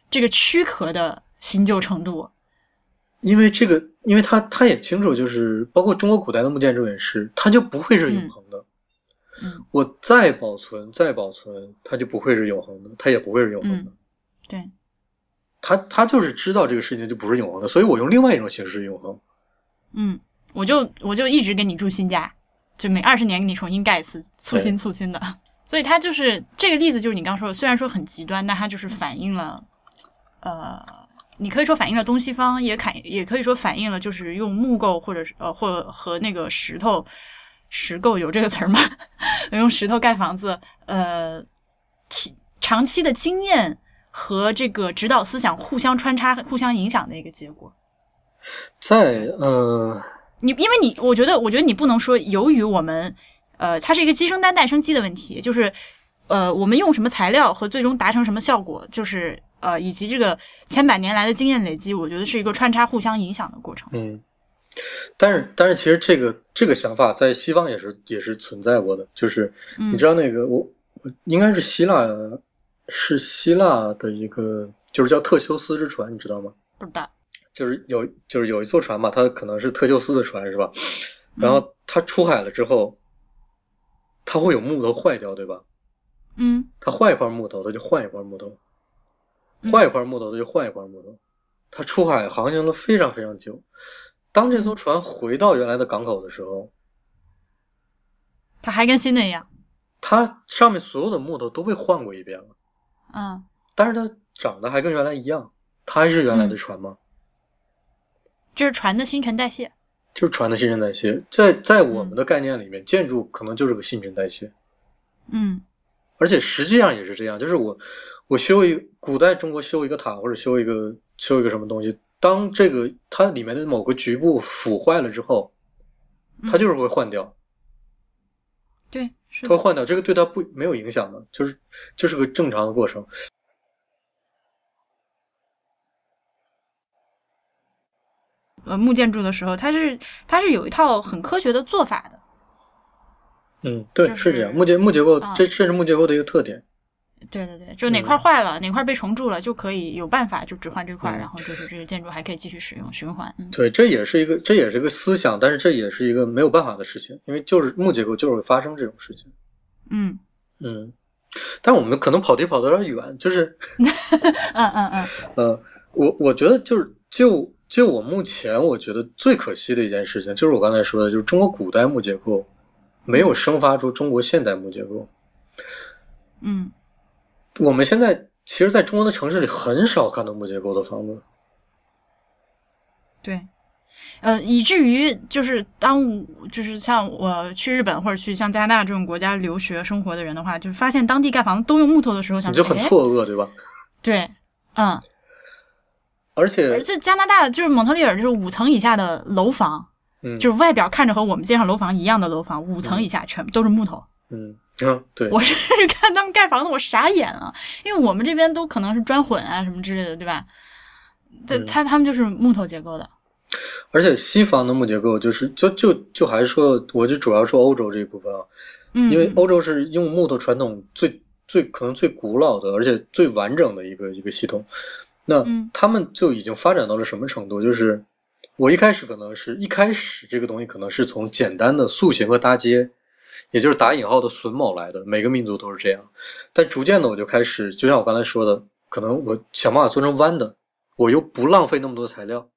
S1: 这个躯壳的新旧程度，
S2: 因为这个，因为他他也清楚，就是包括中国古代的木建筑也是，它就不会是永恒的。
S1: 嗯，
S2: 我再保存再保存，它就不会是永恒的，它也不会是永恒的。
S1: 对，
S2: 他他就是知道这个事情就不是永恒的，所以我用另外一种形式永恒。
S1: 嗯，我就我就一直给你住新家，就每二十年给你重新盖一次，粗新粗新的。<laughs> 所以他就是这个例子，就是你刚说的，虽然说很极端，但它就是反映了，呃，你可以说反映了东西方，也看也可以说反映了，就是用木构或者是呃或和那个石头石构有这个词儿吗？<laughs> 用石头盖房子，呃，体长期的经验。和这个指导思想互相穿插、互相影响的一个结果，
S2: 在呃，
S1: 你因为你，我觉得，我觉得你不能说，由于我们，呃，它是一个鸡生蛋、蛋生鸡的问题，就是，呃，我们用什么材料和最终达成什么效果，就是呃，以及这个千百年来的经验累积，我觉得是一个穿插、互相影响的过程。
S2: 嗯，但是，但是，其实这个这个想法在西方也是也是存在过的，就是你知道那个我我应该是希腊。是希腊的一个，就是叫特修斯之船，你知道吗？
S1: 不知道。
S2: 就是有，就是有一艘船嘛，它可能是特修斯的船，是吧？然后它出海了之后，它会有木头坏掉，对吧？
S1: 嗯。
S2: 它坏一块木头，它就换一块木头；坏一块木头，它就换一块木头。它出海航行了非常非常久，当这艘船回到原来的港口的时候，
S1: 它还跟新的一样。
S2: 它上面所有的木头都被换过一遍了。
S1: 嗯，
S2: 但是它长得还跟原来一样，它还是原来的船吗？
S1: 就是船的新陈代谢，
S2: 就是船的新陈代谢，在在我们的概念里面，建筑可能就是个新陈代谢。
S1: 嗯，
S2: 而且实际上也是这样，就是我我修一古代中国修一个塔或者修一个修一个什么东西，当这个它里面的某个局部腐坏了之后，它就是会换掉。
S1: 对。
S2: 它会换掉，这个对它不没有影响的，就是就是个正常的过程。
S1: 呃，木建筑的时候，它是它是有一套很科学的做法的。
S2: 嗯，对，是这样。木结木结构，这这是木结构的一个特点。
S1: 对对对，就哪块坏了，哪块被重铸了，就可以有办法就只换这块，然后就是这个建筑还可以继续使用循环。
S2: 对，这也是一个这也是个思想，但是这也是一个没有办法的事情，因为就是木结构就是会发生这种事情。
S1: 嗯
S2: 嗯，但我们可能跑题跑的有点远，就是 <laughs>
S1: 嗯嗯嗯 <laughs>
S2: 呃，我我觉得就是就就我目前我觉得最可惜的一件事情，就是我刚才说的，就是中国古代木结构没有生发出中国现代木结构。
S1: 嗯。
S2: 我们现在其实，在中国的城市里很少看到木结构的房子。
S1: 对，呃，以至于就是当就是像我去日本或者去像加拿大这种国家留学生活的人的话，就是发现当地盖房子都用木头的时候，想
S2: 你就很错愕，对吧？
S1: 对，嗯。
S2: 而且，
S1: 而且加拿大就是蒙特利尔，就是五层以下的楼房，
S2: 嗯，
S1: 就是外表看着和我们街上楼房一样的楼房，五层以下全部都是木头，
S2: 嗯。嗯，对，<laughs>
S1: 我是 <laughs> 看他们盖房子，我傻眼了，因为我们这边都可能是砖混啊什么之类的，对吧？这他他们就是木头结构的，
S2: 而且西方的木结构就是就就就还是说，我就主要说欧洲这一部分啊，
S1: 嗯，
S2: 因为欧洲是用木头传统最最可能最古老的，而且最完整的一个一个系统，那他们就已经发展到了什么程度？就是我一开始可能是一开始这个东西可能是从简单的塑形和搭接。也就是打引号的榫卯来的，每个民族都是这样。但逐渐的，我就开始，就像我刚才说的，可能我想办法做成弯的，我又不浪费那么多材料。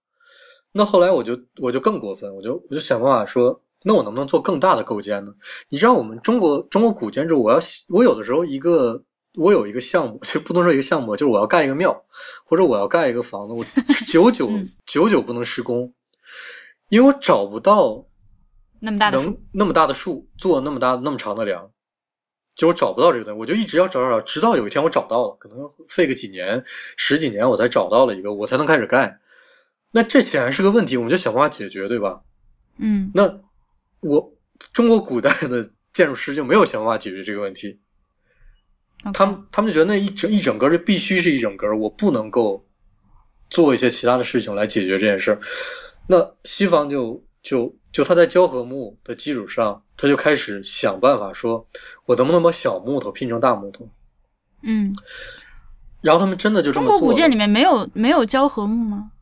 S2: 那后来我就我就更过分，我就我就想办法说，那我能不能做更大的构件呢？你知道我们中国中国古建筑，我要我有的时候一个我有一个项目，就不能说一个项目，就是我要盖一个庙，或者我要盖一个房子，我久久 <laughs> 久久不能施工，因为我找不到。
S1: 那么大的
S2: 能那么大的树做那么大那么长的梁，就我找不到这个东西，我就一直要找找找，直到有一天我找到了，可能费个几年十几年我才找到了一个，我才能开始盖。那这显然是个问题，我们就想办法解决，对吧？
S1: 嗯。
S2: 那我中国古代的建筑师就没有想办法解决这个问题。他们他们就觉得那一整一整根就必须是一整根，我不能够做一些其他的事情来解决这件事。那西方就就就他在胶合木的基础上，他就开始想办法说，我能不能把小木头拼成大木头？
S1: 嗯。
S2: 然后他们真的就这么做。
S1: 中国古建里面没有没有胶合木吗？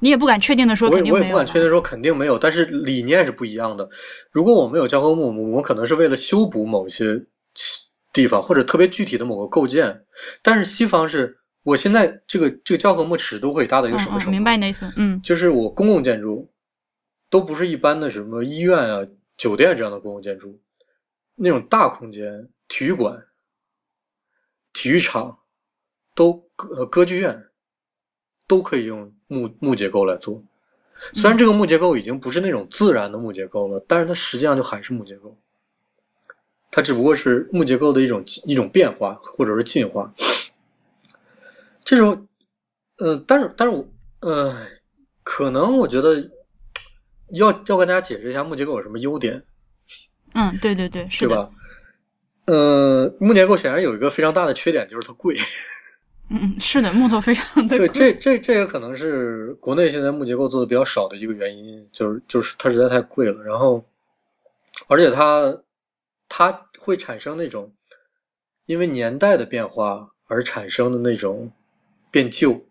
S1: 你也不敢确定的说肯定
S2: 没有。我也不敢确定说肯定没有，但是理念是不一样的。如果我们有胶合木，我们可能是为了修补某些地方或者特别具体的某个构件。但是西方是，我现在这个这个胶合木尺度会达到一个什么程度？
S1: 明白你的意思。嗯，
S2: 就是我公共建筑都不是一般的什么医院啊、酒店这样的公共建筑，那种大空间、体育馆、体育场。都歌歌剧院都可以用木木结构来做，虽然这个木结构已经不是那种自然的木结构了，但是它实际上就还是木结构，它只不过是木结构的一种一种变化或者是进化。这种，呃，但是但是我呃，可能我觉得要要跟大家解释一下木结构有什么优点。
S1: 嗯，对对对，是
S2: 吧？呃，木结构显然有一个非常大的缺点，就是它贵。<laughs>
S1: 嗯，是的，木头非常的
S2: 对，这这这也可能是国内现在木结构做的比较少的一个原因，就是就是它实在太贵了，然后，而且它它会产生那种因为年代的变化而产生的那种变旧，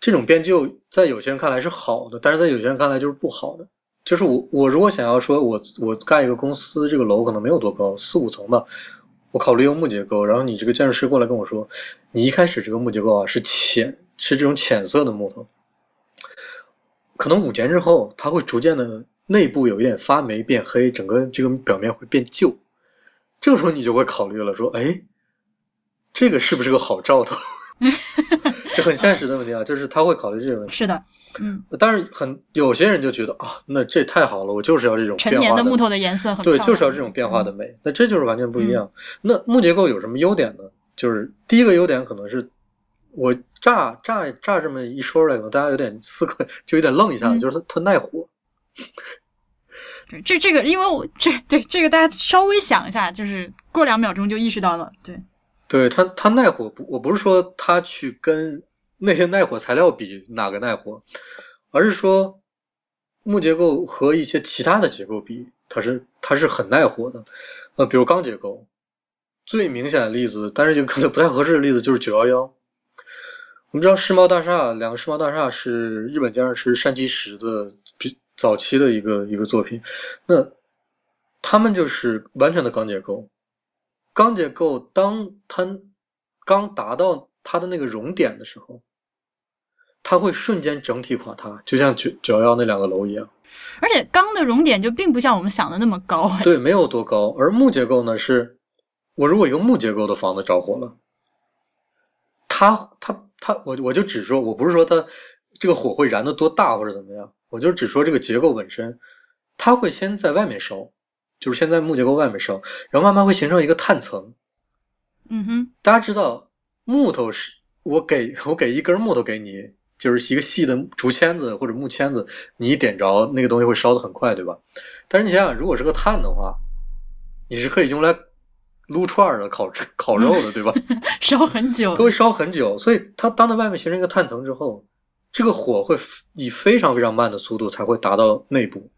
S2: 这种变旧在有些人看来是好的，但是在有些人看来就是不好的。就是我我如果想要说我我盖一个公司，这个楼可能没有多高，四五层吧。我考虑用木结构，然后你这个建筑师过来跟我说，你一开始这个木结构啊是浅，是这种浅色的木头，可能五年之后它会逐渐的内部有一点发霉变黑，整个这个表面会变旧，这个时候你就会考虑了，说，哎，这个是不是个好兆头？<laughs> 这很现实的问题啊，就是他会考虑这个问题。
S1: 是的。嗯，
S2: 但是很有些人就觉得啊，那这太好了，我就是要这种
S1: 陈年的木头的颜色很
S2: 对，就是要这种变化的美，那这就是完全不一样。那木结构有什么优点呢？就是第一个优点可能是我乍乍乍这么一说出来，可能大家有点思考，就有点愣一下，就是它它耐火。
S1: 这这个，因为我这对这个大家稍微想一下，就是过两秒钟就意识到了，对，
S2: 对它它耐火不，我不是说它去跟。那些耐火材料比哪个耐火，而是说木结构和一些其他的结构比，它是它是很耐火的。呃，比如钢结构，最明显的例子，但是就可能不太合适的例子就是九幺幺。我们知道世贸大厦，两个世贸大厦是日本建筑师山崎实的比早期的一个一个作品。那他们就是完全的钢结构，钢结构当它刚达到它的那个熔点的时候。它会瞬间整体垮塌，就像九九幺幺那两个楼一样。
S1: 而且钢的熔点就并不像我们想的那么高。
S2: 对，没有多高。而木结构呢，是我如果一个木结构的房子着火了，它它它，我我就只说，我不是说它这个火会燃的多大或者怎么样，我就只说这个结构本身，它会先在外面烧，就是先在木结构外面烧，然后慢慢会形成一个碳层。
S1: 嗯哼，
S2: 大家知道木头是我给我给一根木头给你。就是一个细的竹签子或者木签子，你一点着那个东西会烧得很快，对吧？但是你想想，如果是个碳的话，你是可以用来撸串的、烤烤肉的，对吧？<laughs>
S1: 烧很久，
S2: 都会烧很久。所以它当它外面形成一个碳层之后，这个火会以非常非常慢的速度才会达到内部，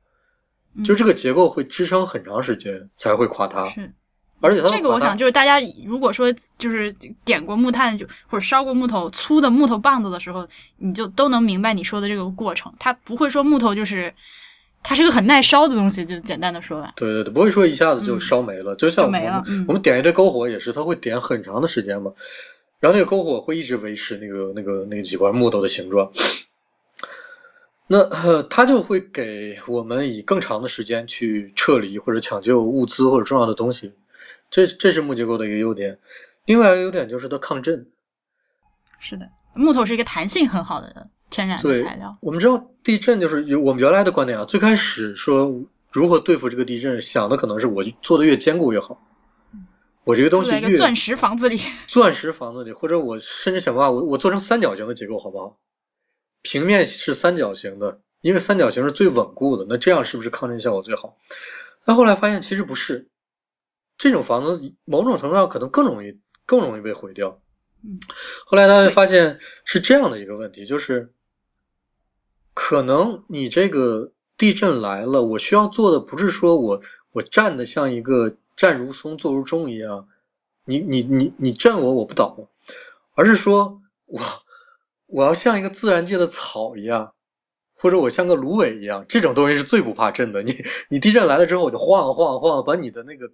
S2: 就这个结构会支撑很长时间才会垮塌。
S1: 是。
S2: 而且
S1: 这个，我想就是大家如果说就是点过木炭就或者烧过木头粗的木头棒子的时候，你就都能明白你说的这个过程。它不会说木头就是它是个很耐烧的东西，就简单的说吧。
S2: 对对对，不会说一下子就烧没了。就像我们我们点一堆篝火也是，它会点很长的时间嘛。然后那个篝火会一直维持那个那个那几块木头的形状。那它就会给我们以更长的时间去撤离或者抢救物资或者重要的东西。这这是木结构的一个优点，另外一个优点就是它抗震。
S1: 是的，木头是一个弹性很好的天然的材料。
S2: 我们知道地震就是有我们原来的观点啊，最开始说如何对付这个地震，想的可能是我做的越坚固越好。我这个东西越
S1: 钻石房子里，<laughs>
S2: 钻石房子里，或者我甚至想办法，我我做成三角形的结构好不好？平面是三角形的，因为三角形是最稳固的，那这样是不是抗震效果最好？但后来发现其实不是。这种房子某种程度上可能更容易更容易被毁掉。
S1: 嗯，
S2: 后来他就发现是这样的一个问题，就是可能你这个地震来了，我需要做的不是说我我站的像一个站如松坐如钟一样，你你你你震我我不倒，而是说我我要像一个自然界的草一样，或者我像个芦苇一样，这种东西是最不怕震的。你你地震来了之后，我就晃晃晃，把你的那个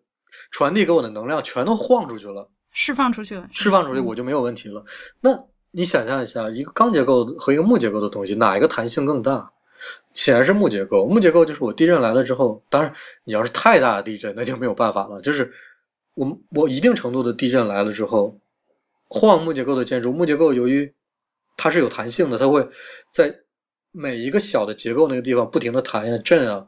S2: 传递给我的能量全都晃出去了。
S1: 释放出去了，
S2: 释放出去我就没有问题了。那你想象一下，一个钢结构和一个木结构的东西，哪一个弹性更大？显然是木结构。木结构就是我地震来了之后，当然你要是太大的地震，那就没有办法了。就是我我一定程度的地震来了之后，晃木结构的建筑，木结构由于它是有弹性的，它会在每一个小的结构那个地方不停的弹呀震啊，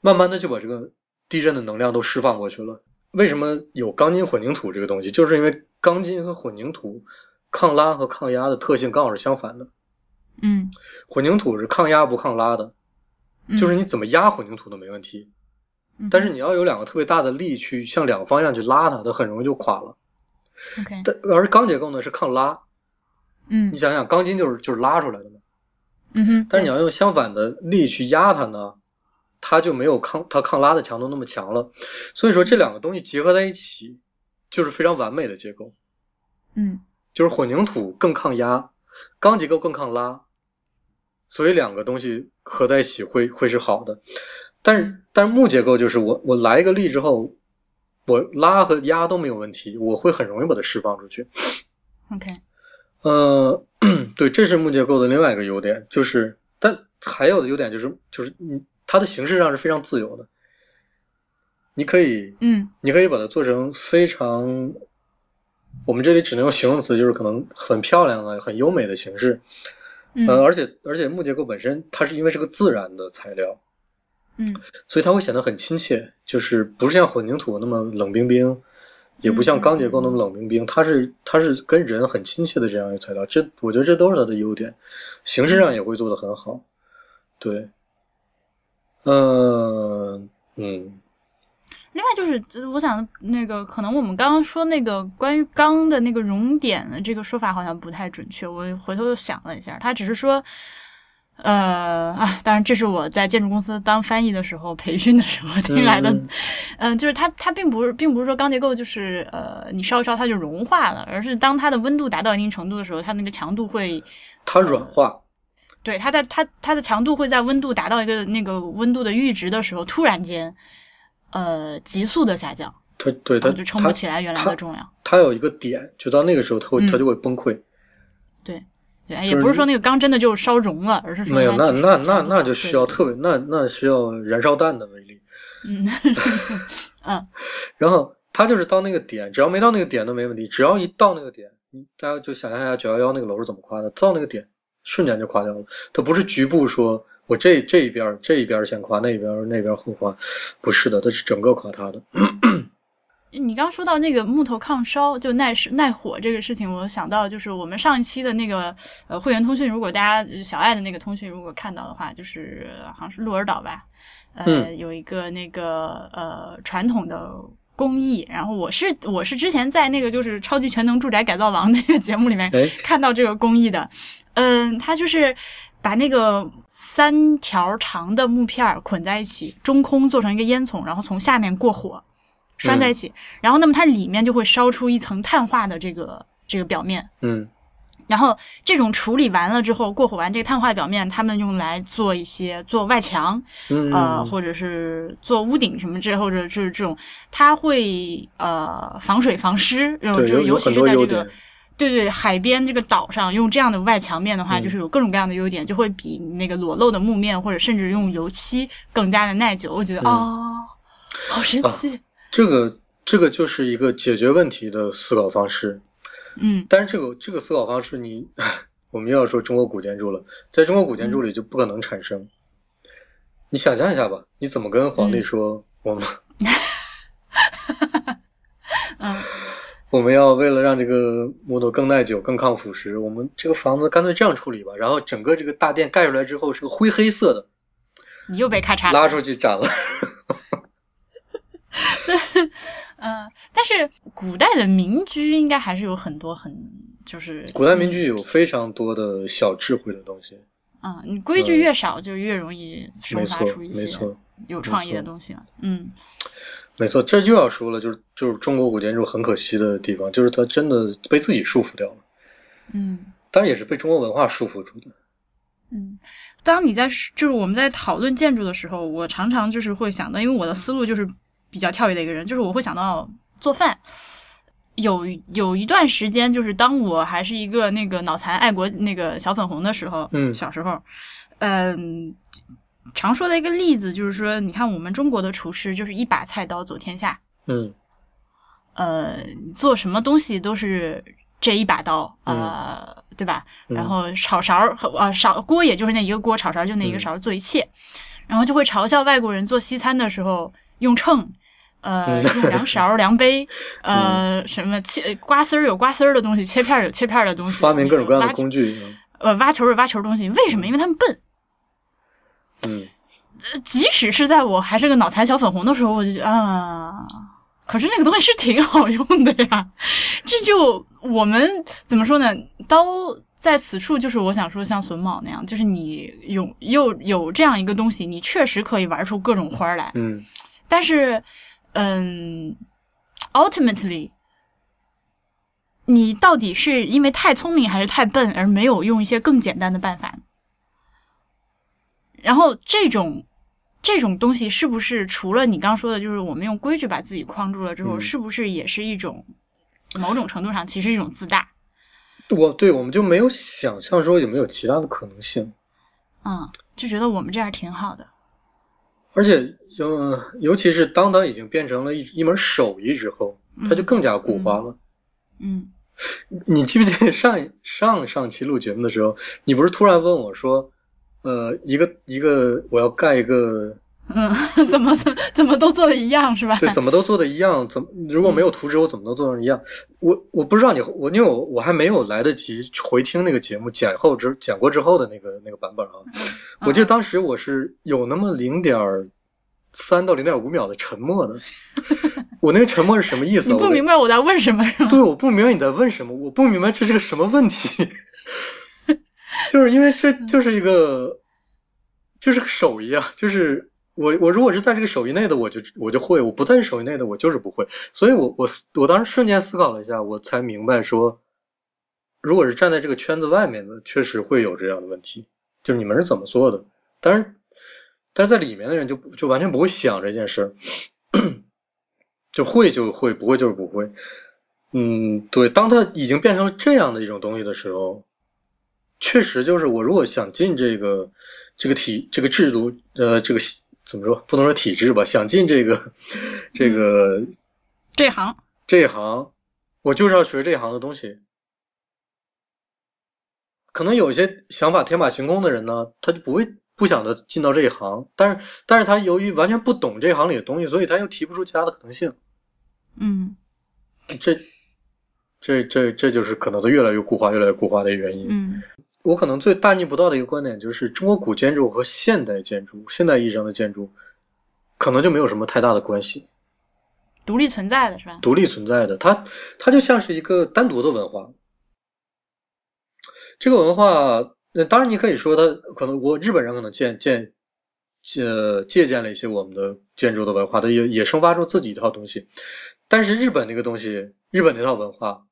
S2: 慢慢的就把这个地震的能量都释放过去了。为什么有钢筋混凝土这个东西？就是因为钢筋和混凝土抗拉和抗压的特性刚好是相反的。
S1: 嗯，
S2: 混凝土是抗压不抗拉的，就是你怎么压混凝土都没问题，但是你要有两个特别大的力去向两个方向去拉它，它很容易就垮了。
S1: OK，
S2: 但而钢结构呢是抗拉。
S1: 嗯，
S2: 你想想，钢筋就是就是拉出来的嘛。
S1: 嗯哼，
S2: 但是你要用相反的力去压它呢？它就没有抗它抗拉的强度那么强了，所以说这两个东西结合在一起，就是非常完美的结构。
S1: 嗯，
S2: 就是混凝土更抗压，钢结构更抗拉，所以两个东西合在一起会会是好的。但是但是木结构就是我我来一个力之后，我拉和压都没有问题，我会很容易把它释放出去。
S1: OK，
S2: 呃，<clears throat> 对，这是木结构的另外一个优点，就是但还有的优点就是就是你。它的形式上是非常自由的，你可以，
S1: 嗯，
S2: 你可以把它做成非常，我们这里只能用形容词，就是可能很漂亮啊、很优美的形式，呃，而且而且木结构本身它是因为是个自然的材料，
S1: 嗯，
S2: 所以它会显得很亲切，就是不是像混凝土那么冷冰冰，也不像钢结构那么冷冰冰，它是它是跟人很亲切的这样一个材料，这我觉得这都是它的优点，形式上也会做得很好，对。嗯嗯，
S1: 另外就是我想那个可能我们刚刚说那个关于钢的那个熔点的这个说法好像不太准确，我回头又想了一下，他只是说，呃啊，当然这是我在建筑公司当翻译的时候培训的时候听来的，嗯，就是它它并不是并不是说钢结构就是呃你烧一烧它就融化了，而是当它的温度达到一定程度的时候，它那个强度会
S2: 它软化。
S1: 对，它在它它的强度会在温度达到一个那个温度的阈值的时候，突然间，呃，急速的下降。
S2: 它对它
S1: 就撑不起来原来的重量。
S2: 它有一个点，就到那个时候，它会它就会崩溃。
S1: 对，对，也不是说那个钢真的就烧融了，而是说
S2: 没有，那那那那就需要特别那那需要燃烧弹的威力。<laughs>
S1: 嗯嗯。<laughs>
S2: 然后它就是到那个点，只要没到那个点都没问题。只要一到那个点，大家就想象一下九幺幺那个楼是怎么垮的，到那个点。瞬间就垮掉了，它不是局部说，我这这一边这一边先垮，那边那边后垮，不是的，它是整个垮塌的。<clears throat>
S1: 你刚说到那个木头抗烧就耐耐火这个事情，我想到就是我们上一期的那个呃会员通讯，如果大家小爱的那个通讯如果看到的话，就是好像是鹿儿岛吧，呃，有一个那个呃传统的。工艺，然后我是我是之前在那个就是超级全能住宅改造王那个节目里面看到这个工艺的，嗯，它就是把那个三条长的木片捆在一起，中空做成一个烟囱，然后从下面过火拴在一起，然后那么它里面就会烧出一层碳化的这个这个表面，
S2: 嗯。
S1: 然后这种处理完了之后，过火完这个碳化表面，他们用来做一些做外墙，呃，或者是做屋顶什么之，或者是这种，它会呃防水防湿，然后就是尤其是在这个，对对，海边这个岛上用这样的外墙面的话，就是有各种各样的优点，就会比那个裸露的木面或者甚至用油漆更加的耐久。我觉得哦，好神奇！
S2: 这个这个就是一个解决问题的思考方式。
S1: 嗯，
S2: 但是这个这个思考方式，你 <laughs> 我们又要说中国古建筑了，在中国古建筑里就不可能产生。你想象一下吧，你怎么跟皇帝说我们？<laughs> <laughs>
S1: 嗯，
S2: 我们要为了让这个木头更耐久、更抗腐蚀，我们这个房子干脆这样处理吧。然后整个这个大殿盖出来之后是个灰黑色的，
S1: 你又被咔嚓
S2: 拉出去斩了。
S1: 嗯，但是古代的民居应该还是有很多很就是
S2: 古代民居有非常多的小智慧的东西。
S1: 嗯，你规矩越少，就越容易生发出一
S2: 些
S1: 有创意的东西了。嗯，
S2: 没错，这就要说了，就是就是中国古建筑很可惜的地方，就是它真的被自己束缚掉了。
S1: 嗯，
S2: 当然也是被中国文化束缚住的。
S1: 嗯，当你在就是我们在讨论建筑的时候，我常常就是会想到，因为我的思路就是比较跳跃的一个人，就是我会想到做饭。有有一段时间，就是当我还是一个那个脑残爱国那个小粉红的时候，
S2: 嗯，
S1: 小时候，嗯，常说的一个例子就是说，你看我们中国的厨师就是一把菜刀走天下，
S2: 嗯，
S1: 呃，做什么东西都是这一把刀，呃，对吧？然后炒勺和呃勺锅也就是那一个锅，炒勺就那一个勺做一切，然后就会嘲笑外国人做西餐的时候用秤。呃，用量勺、量杯，<laughs> 呃，什么切瓜丝儿有瓜丝儿的东西，切片有切片的东西，
S2: 发明各种各样的工具。
S1: 呃，挖球有挖球的东西，为什么？因为他们笨。
S2: 嗯，
S1: 即使是在我还是个脑残小粉红的时候，我就觉得啊，可是那个东西是挺好用的呀。<laughs> 这就我们怎么说呢？刀在此处，就是我想说，像榫卯那样，就是你有又有这样一个东西，你确实可以玩出各种花来。
S2: 嗯，
S1: 但是。嗯，ultimately，你到底是因为太聪明还是太笨而没有用一些更简单的办法？然后这种这种东西是不是除了你刚说的，就是我们用规矩把自己框住了之后，是不是也是一种某种程度上其实一种自大？
S2: 我对我们就没有想象说有没有其他的可能性？
S1: 嗯，就觉得我们这样挺好的。
S2: 而且，就尤其是当它已经变成了一一门手艺之后，它就更加固化了。
S1: 嗯，
S2: 你记不记得上上上期录节目的时候，你不是突然问我说，呃，一个一个我要盖一个，
S1: 嗯，怎么怎怎么都做的一样是吧？
S2: 对，怎么都做的一样，怎么如果没有图纸，我怎么能做成一样？我我不知道你我因为我我还没有来得及回听那个节目剪后之剪过之后的那个那个版本啊。我记得当时我是有那么零点三到零点五秒的沉默的，我那个沉默是什么意思？
S1: 你不明白我在问什么？是吗？
S2: 对，我不明白你在问什么，我不明白这是个什么问题。就是因为这就是一个，就是个手艺啊，就是我我如果是在这个手艺内的，我就我就会；我不在手艺内的，我就是不会。所以我我我当时瞬间思考了一下，我才明白说，如果是站在这个圈子外面的，确实会有这样的问题。就是你们是怎么做的？但是，但是在里面的人就就完全不会想这件事儿，就会就会，不会就是不会。嗯，对。当他已经变成了这样的一种东西的时候，确实就是我如果想进这个这个体这个制度，呃，这个怎么说？不能说体制吧？想进这个这个
S1: 这行
S2: 这一行，我就是要学这一行的东西。可能有一些想法天马行空的人呢，他就不会不想的进到这一行，但是但是他由于完全不懂这行里的东西，所以他又提不出其他的可能性。
S1: 嗯，
S2: 这这这这就是可能他越来越固化、越来越固化的原因。
S1: 嗯，
S2: 我可能最大逆不道的一个观点就是，中国古建筑和现代建筑、现代意义上的建筑，可能就没有什么太大的关系，
S1: 独立存在的是吧？
S2: 独立存在的，它它就像是一个单独的文化。这个文化，那当然你可以说，它可能我日本人可能借借借借鉴了一些我们的建筑的文化，它也也生发出自己一套东西。但是日本那个东西，日本那套文化，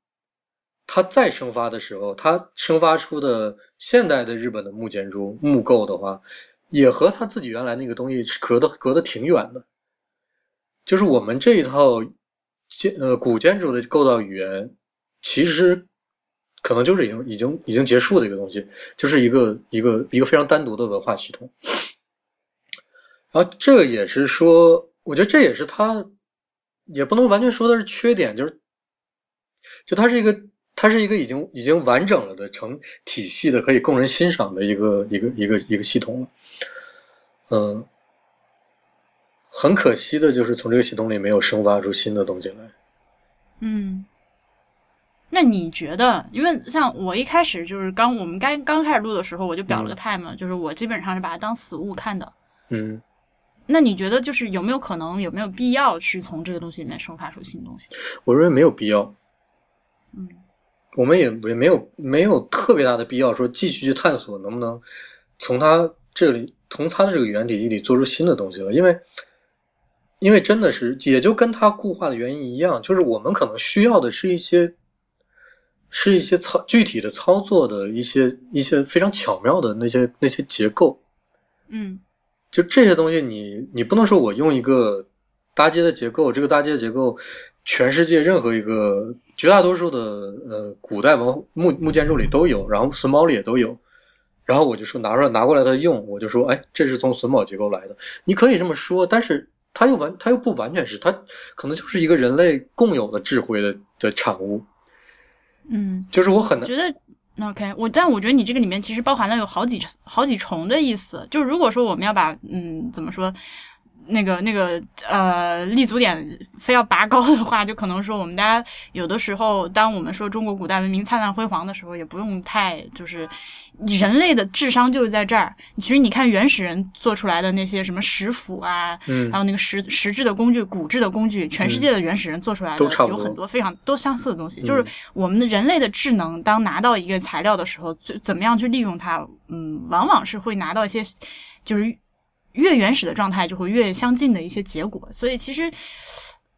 S2: 它再生发的时候，它生发出的现代的日本的木建筑木构的话，也和它自己原来那个东西隔的隔得挺远的。就是我们这一套建呃古建筑的构造语言，其实。可能就是已经已经已经结束的一个东西，就是一个一个一个非常单独的文化系统。然后这也是说，我觉得这也是它，也不能完全说的是缺点，就是就它是一个它是一个已经已经完整了的成体系的可以供人欣赏的一个一个一个一个系统了。嗯，很可惜的就是从这个系统里没有生发出新的东西来。
S1: 嗯。那你觉得，因为像我一开始就是刚我们刚刚开始录的时候，我就表了个态嘛，就是我基本上是把它当死物看的。
S2: 嗯。
S1: 那你觉得就是有没有可能，有没有必要去从这个东西里面生发出新东西？
S2: 我认为没有必要。
S1: 嗯，
S2: 我们也也没有没有特别大的必要说继续去探索能不能从它这里从它的这个原体里做出新的东西了，因为因为真的是也就跟它固化的原因一样，就是我们可能需要的是一些是一些操具体的操作的一些一些非常巧妙的那些那些结构。
S1: 嗯。
S2: 就这些东西，你你不能说我用一个搭接的结构，这个搭接的结构，全世界任何一个绝大多数的呃古代文木木建筑里都有，然后榫卯里也都有，然后我就说拿出来拿过来它用，我就说哎，这是从榫卯结构来的。你可以这么说，但是它又完，它又不完全是，它可能就是一个人类共有的智慧的的产物。
S1: 嗯，
S2: 就是我很难
S1: 觉得。OK，我但我觉得你这个里面其实包含了有好几好几重的意思，就是如果说我们要把嗯怎么说。那个那个呃立足点非要拔高的话，就可能说我们大家有的时候，当我们说中国古代文明灿烂辉煌的时候，也不用太就是人类的智商就是在这儿。其实你看原始人做出来的那些什么石斧啊，
S2: 嗯，
S1: 还有那个石石制的工具、骨制的工具，全世界的原始人做出来的有很多非常都相似的东西。就是我们的人类的智能，当拿到一个材料的时候，怎怎么样去利用它？嗯，往往是会拿到一些就是。越原始的状态就会越相近的一些结果，所以其实，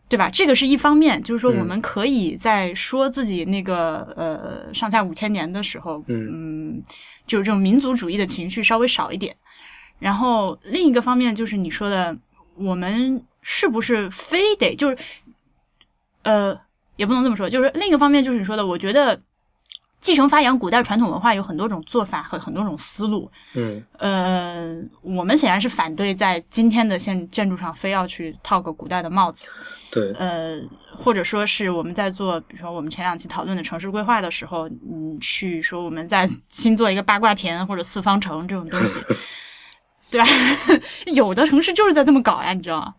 S1: 对吧？这个是一方面，就是说我们可以在说自己那个呃上下五千年的时候，嗯，就是这种民族主义的情绪稍微少一点。然后另一个方面就是你说的，我们是不是非得就是呃，也不能这么说，就是另一个方面就是你说的，我觉得。继承发扬古代传统文化有很多种做法和很多种思路。
S2: 嗯，
S1: 呃，我们显然是反对在今天的建建筑上非要去套个古代的帽子。
S2: 对。
S1: 呃，或者说是我们在做，比如说我们前两期讨论的城市规划的时候，嗯，去说我们在新做一个八卦田或者四方城这种东西，<laughs> 对吧？<laughs> 有的城市就是在这么搞呀，你知道吗？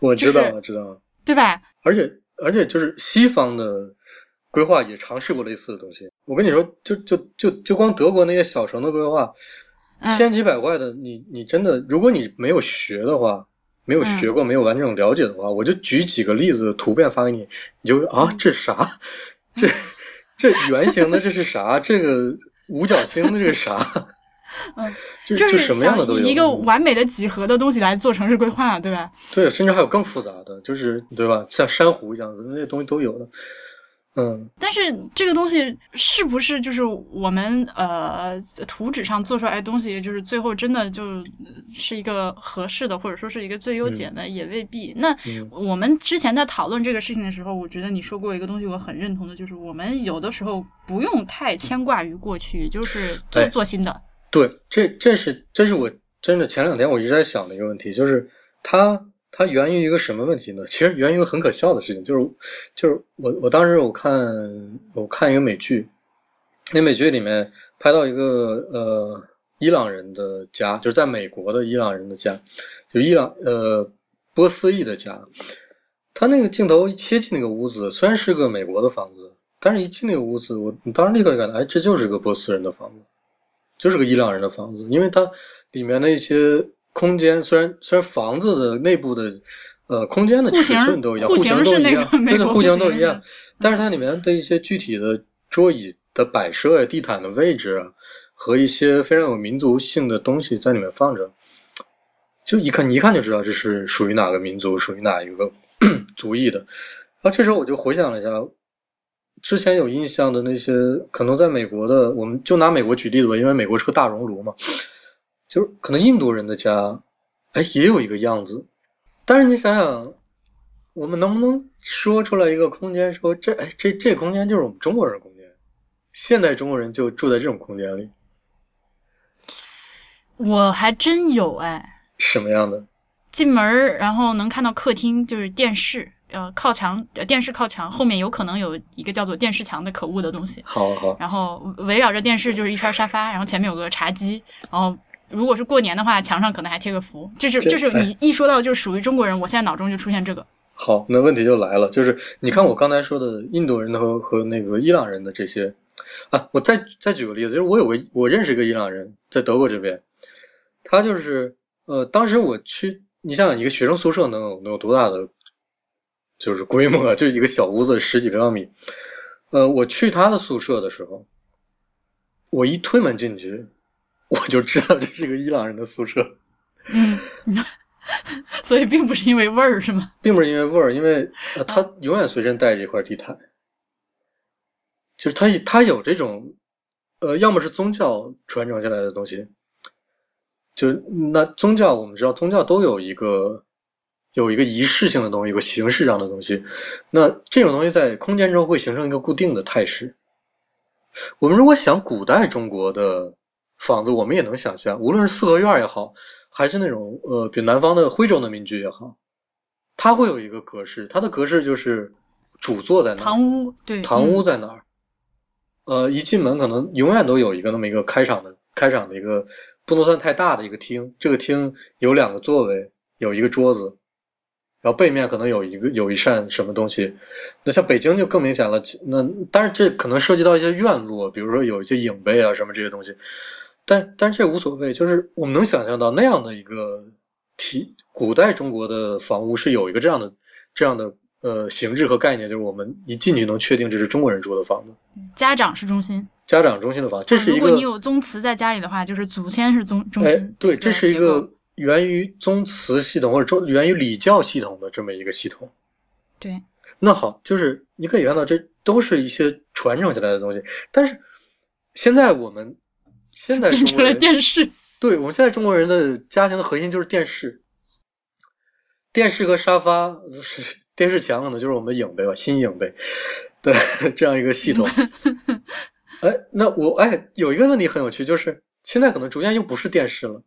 S2: 我知道，我知道，
S1: 对吧？
S2: 而且，而且就是西方的。规划也尝试过类似的东西。我跟你说，就就就就光德国那些小城的规划，千奇百怪的。你你真的，如果你没有学的话，没有学过，没有完整了解的话，我就举几个例子图片发给你，你就啊，这啥？这 <laughs> 这圆形的这是啥？这个五角星的这是啥？<laughs>
S1: 嗯，
S2: 就
S1: 就
S2: 什么样的都有。
S1: 一个完美的几何的东西来做城市规划，对吧？
S2: 对，甚至还有更复杂的，就是对吧？像珊瑚一样的那些东西都有的。嗯，
S1: 但是这个东西是不是就是我们呃图纸上做出来的东西，就是最后真的就是一个合适的，或者说是一个最优解呢，也未必。那我们之前在讨论这个事情的时候，我觉得你说过一个东西，我很认同的，就是我们有的时候不用太牵挂于过去，就是做做新的。
S2: 对，这这是这是我真的前两天我一直在想的一个问题，就是它。它源于一个什么问题呢？其实源于一个很可笑的事情，就是，就是我我当时我看我看一个美剧，那美剧里面拍到一个呃伊朗人的家，就是在美国的伊朗人的家，就伊朗呃波斯裔的家，他那个镜头一切进那个屋子，虽然是个美国的房子，但是一进那个屋子，我当时立刻就感觉，哎，这就是个波斯人的房子，就是个伊朗人的房子，因为它里面的一些。空间虽然虽然房子的内部的呃空间的尺寸都一样，户型都一样，对的户型都一样，但是它里面的一些具体的桌椅的摆设呀、地毯的位置啊，和一些非常有民族性的东西在里面放着，就一看你一看就知道这是属于哪个民族、属于哪一个 <clears throat> 族裔的。然后这时候我就回想了一下，之前有印象的那些可能在美国的，我们就拿美国举例子吧，因为美国是个大熔炉嘛。就是可能印度人的家，哎，也有一个样子。但是你想想，我们能不能说出来一个空间，说这哎这这空间就是我们中国人空间，现代中国人就住在这种空间里？
S1: 我还真有哎。
S2: 什么样的？
S1: 进门然后能看到客厅，就是电视，呃，靠墙，电视靠墙，后面有可能有一个叫做电视墙的可恶的东西。
S2: 好好。
S1: 然后围绕着电视就是一圈沙发，然后前面有个茶几，然后。如果是过年的话，墙上可能还贴个福。这是，这是你一说到就是属于中国人，我现在脑中就出现这个。
S2: 好，那问题就来了，就是你看我刚才说的印度人和和那个伊朗人的这些啊，我再再举个例子，就是我有个我认识一个伊朗人，在德国这边，他就是呃，当时我去你想想，一个学生宿舍能有能有多大的就是规模？就一个小屋子，十几平方米。呃，我去他的宿舍的时候，我一推门进去，我就知道这是个伊朗人的宿舍。
S1: 嗯，所以并不是因为味儿，是吗？<laughs>
S2: 并不是因为味儿，因为他永远随身带着一块地毯。就是他他有这种，呃，要么是宗教传承下来的东西。就那宗教，我们知道宗教都有一个有一个仪式性的东西，有个形式上的东西。那这种东西在空间中会形成一个固定的态势。我们如果想古代中国的房子，我们也能想象，无论是四合院也好，还是那种呃，比如南方的徽州的民居也好，它会有一个格式，它的格式就是主座在哪，
S1: 堂屋对，
S2: 堂屋在哪儿？呃，一进门可能永远都有一个那么一个开场的开场的一个。不能算太大的一个厅，这个厅有两个座位，有一个桌子，然后背面可能有一个有一扇什么东西。那像北京就更明显了，那但是这可能涉及到一些院落，比如说有一些影碑啊什么这些东西。但但是这无所谓，就是我们能想象到那样的一个体，古代中国的房屋是有一个这样的这样的呃形制和概念，就是我们一进去能确定这是中国人住的房子。
S1: 家长是中心。
S2: 家长中心的房，这是一个。如
S1: 果你有宗祠在家里的话，就是祖先是宗中心。
S2: 对，这是一个源于宗祠系统或者中源于礼教系统的这么一个系统。
S1: 对。
S2: 那好，就是你可以看到，这都是一些传承下来的东西。但是现在我们现在
S1: 变成了电视。<laughs>
S2: 对，我们现在中国人的家庭的核心就是电视，电视和沙发，电视墙可能就是我们的影呗吧，新影呗对这样一个系统。<laughs> 哎，那我哎，有一个问题很有趣，就是现在可能逐渐又不是电视了，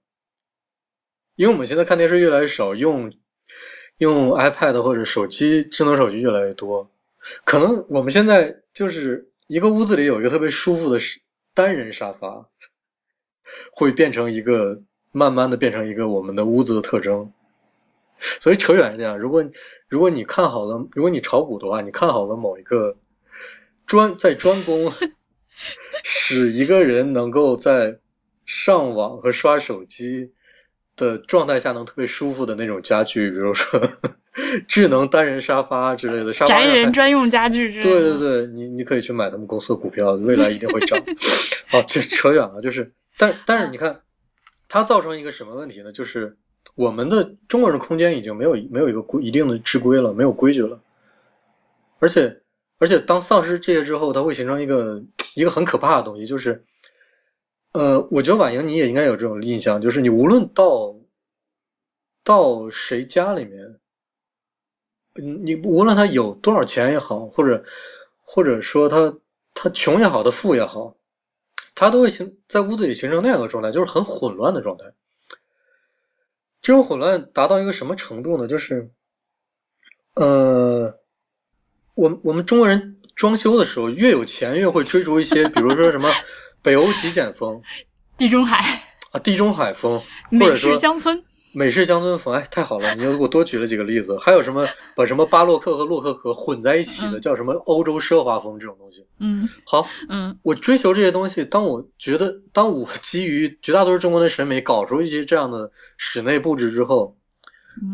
S2: 因为我们现在看电视越来越少，用用 iPad 或者手机智能手机越来越多，可能我们现在就是一个屋子里有一个特别舒服的单人沙发，会变成一个慢慢的变成一个我们的屋子的特征。所以扯远一点，如果如果你看好了，如果你炒股的话，你看好了某一个专在专攻。<laughs> 使一个人能够在上网和刷手机的状态下能特别舒服的那种家具，比如说 <laughs> 智能单人沙发之类的，
S1: 宅人专用家具之类的。
S2: 对对对，你你可以去买他们公司的股票，未来一定会涨。<laughs> 好，这扯远了，就是，但但是你看，它造成一个什么问题呢？就是我们的中国人的空间已经没有没有一个规一定的制规了，没有规矩了，而且而且当丧失这些之后，它会形成一个。一个很可怕的东西就是，呃，我觉得婉莹你也应该有这种印象，就是你无论到到谁家里面，嗯，你无论他有多少钱也好，或者或者说他他穷也好，他富也好，他都会形在屋子里形成那样的状态，就是很混乱的状态。这种混乱达到一个什么程度呢？就是，呃，我我们中国人。装修的时候，越有钱越会追逐一些，<laughs> 比如说什么北欧极简风、
S1: 地中海
S2: 啊，地中海风，或者说
S1: 乡村、
S2: 美式乡村风。哎，太好了，你又给我多举了几个例子。还有什么把什么巴洛克和洛可可混在一起的，叫什么欧洲奢华风这种东西。
S1: 嗯，
S2: 好，
S1: 嗯，
S2: 我追求这些东西。当我觉得，当我基于绝大多数中国的审美搞出一些这样的室内布置之后，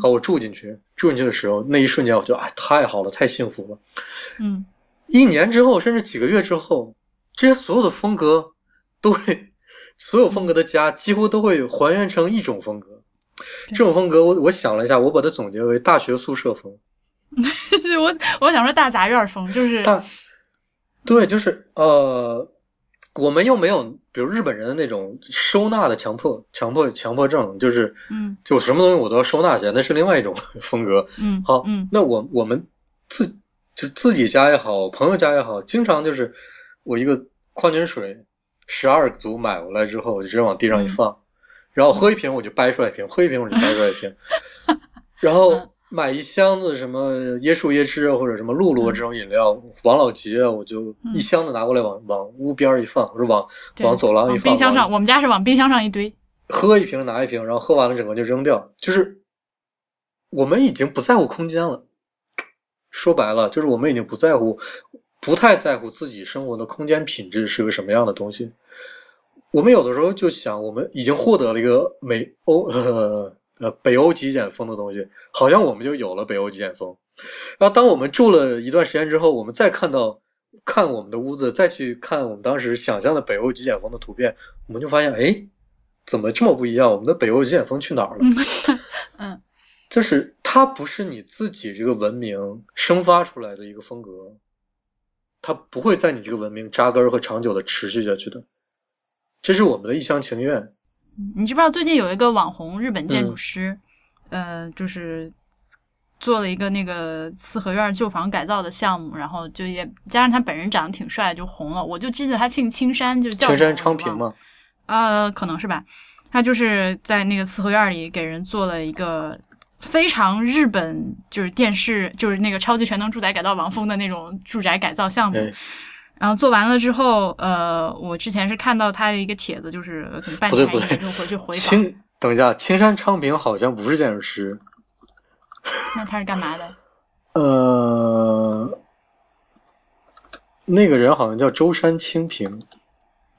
S2: 好，我住进去，住进去的时候，那一瞬间我就哎，太好了，太幸福了。
S1: 嗯。
S2: 一年之后，甚至几个月之后，这些所有的风格都会，所有风格的家几乎都会还原成一种风格。这种风格，我我想了一下，我把它总结为大学宿舍风。<laughs>
S1: 我我想说大杂院风，就是
S2: 大，对，就是呃，我们又没有，比如日本人的那种收纳的强迫、强迫、强迫症，就是
S1: 嗯，
S2: 就什么东西我都要收纳起来，那是另外一种 <laughs> 风格。
S1: 嗯，
S2: 好，
S1: 嗯，
S2: 那我我们自。就自己家也好，朋友家也好，经常就是我一个矿泉水十二组买回来之后，我就直接往地上一放，然后喝一瓶我就掰出来一瓶，喝一瓶我就掰出来一瓶，<laughs> 然后买一箱子什么椰树椰汁啊或者什么露露这种饮料，王老吉啊，我就一箱子拿过来往往屋边一放，或者往往走廊一放。
S1: 冰箱上，我们家是往冰箱上一堆。
S2: 喝一瓶拿一瓶，然后喝完了整个就扔掉，就是我们已经不在乎空间了。说白了，就是我们已经不在乎，不太在乎自己生活的空间品质是个什么样的东西。我们有的时候就想，我们已经获得了一个美欧呃呃北欧极简风的东西，好像我们就有了北欧极简风。然后当我们住了一段时间之后，我们再看到看我们的屋子，再去看我们当时想象的北欧极简风的图片，我们就发现，哎，怎么这么不一样？我们的北欧极简风去哪儿了？<laughs>
S1: 嗯，
S2: 就是它不是你自己这个文明生发出来的一个风格，它不会在你这个文明扎根和长久的持续下去的，这是我们的一厢情愿。
S1: 你知不知道最近有一个网红日本建筑师，呃，就是做了一个那个四合院旧房改造的项目，然后就也加上他本人长得挺帅，就红了。我就记得他姓青山，就是青
S2: 山昌平嘛？
S1: 呃，可能是吧。他就是在那个四合院里给人做了一个非常日本，就是电视，就是那个超级全能住宅改造王峰的那种住宅改造项目。然后做完了之后，呃，我之前是看到他的一个帖子，就是可能半年就回去回访。
S2: 青，等一下，青山昌平好像不是建筑师。
S1: 那他是干嘛的？
S2: 呃，那个人好像叫舟山清平。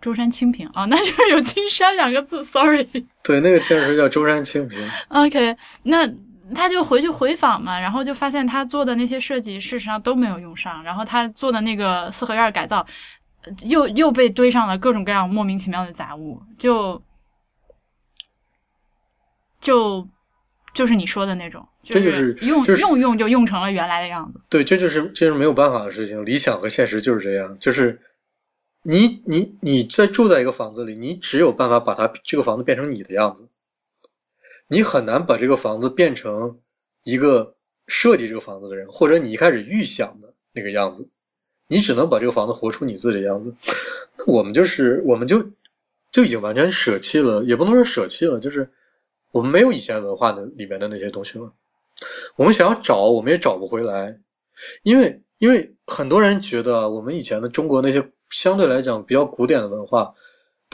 S1: 舟山清平啊，<laughs> 那就是有青山两个字，sorry。
S2: 对，那个建筑师叫舟山清平。
S1: OK，那。他就回去回访嘛，然后就发现他做的那些设计事实上都没有用上，然后他做的那个四合院改造，又又被堆上了各种各样莫名其妙的杂物，就就就是你说的那种，
S2: 这就是
S1: 用用用就用成了原来的样子。
S2: 对，这就是这是没有办法的事情，理想和现实就是这样，就是你你你在住在一个房子里，你只有办法把它这个房子变成你的样子。你很难把这个房子变成一个设计这个房子的人，或者你一开始预想的那个样子，你只能把这个房子活出你自己的样子。那我们就是，我们就就已经完全舍弃了，也不能说舍弃了，就是我们没有以前文化的里面的那些东西了。我们想要找，我们也找不回来，因为因为很多人觉得我们以前的中国那些相对来讲比较古典的文化。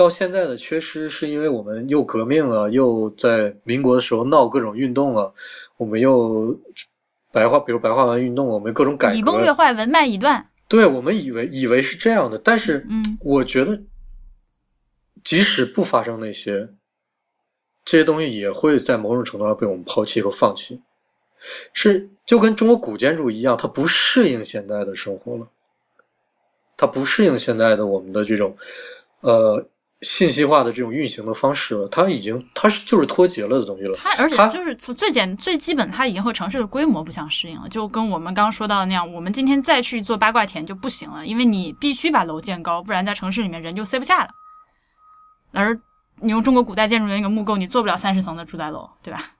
S2: 到现在的缺失，是因为我们又革命了，又在民国的时候闹各种运动了，我们又白话，比如白话文运动，我们各种改革，
S1: 以崩乐坏，文脉已断。
S2: 对，我们以为以为是这样的，但是，
S1: 嗯，
S2: 我觉得，即使不发生那些，这些东西也会在某种程度上被我们抛弃和放弃，是就跟中国古建筑一样，它不适应现代的生活了，它不适应现在的我们的这种，呃。信息化的这种运行的方式了，它已经它是就是脱节了的东西了。
S1: 它而且就是从最简最基本，它已经和城市的规模不相适应了。就跟我们刚刚说到的那样，我们今天再去做八卦田就不行了，因为你必须把楼建高，不然在城市里面人就塞不下了。而你用中国古代建筑的那个木构，你做不了三十层的住宅楼，对吧？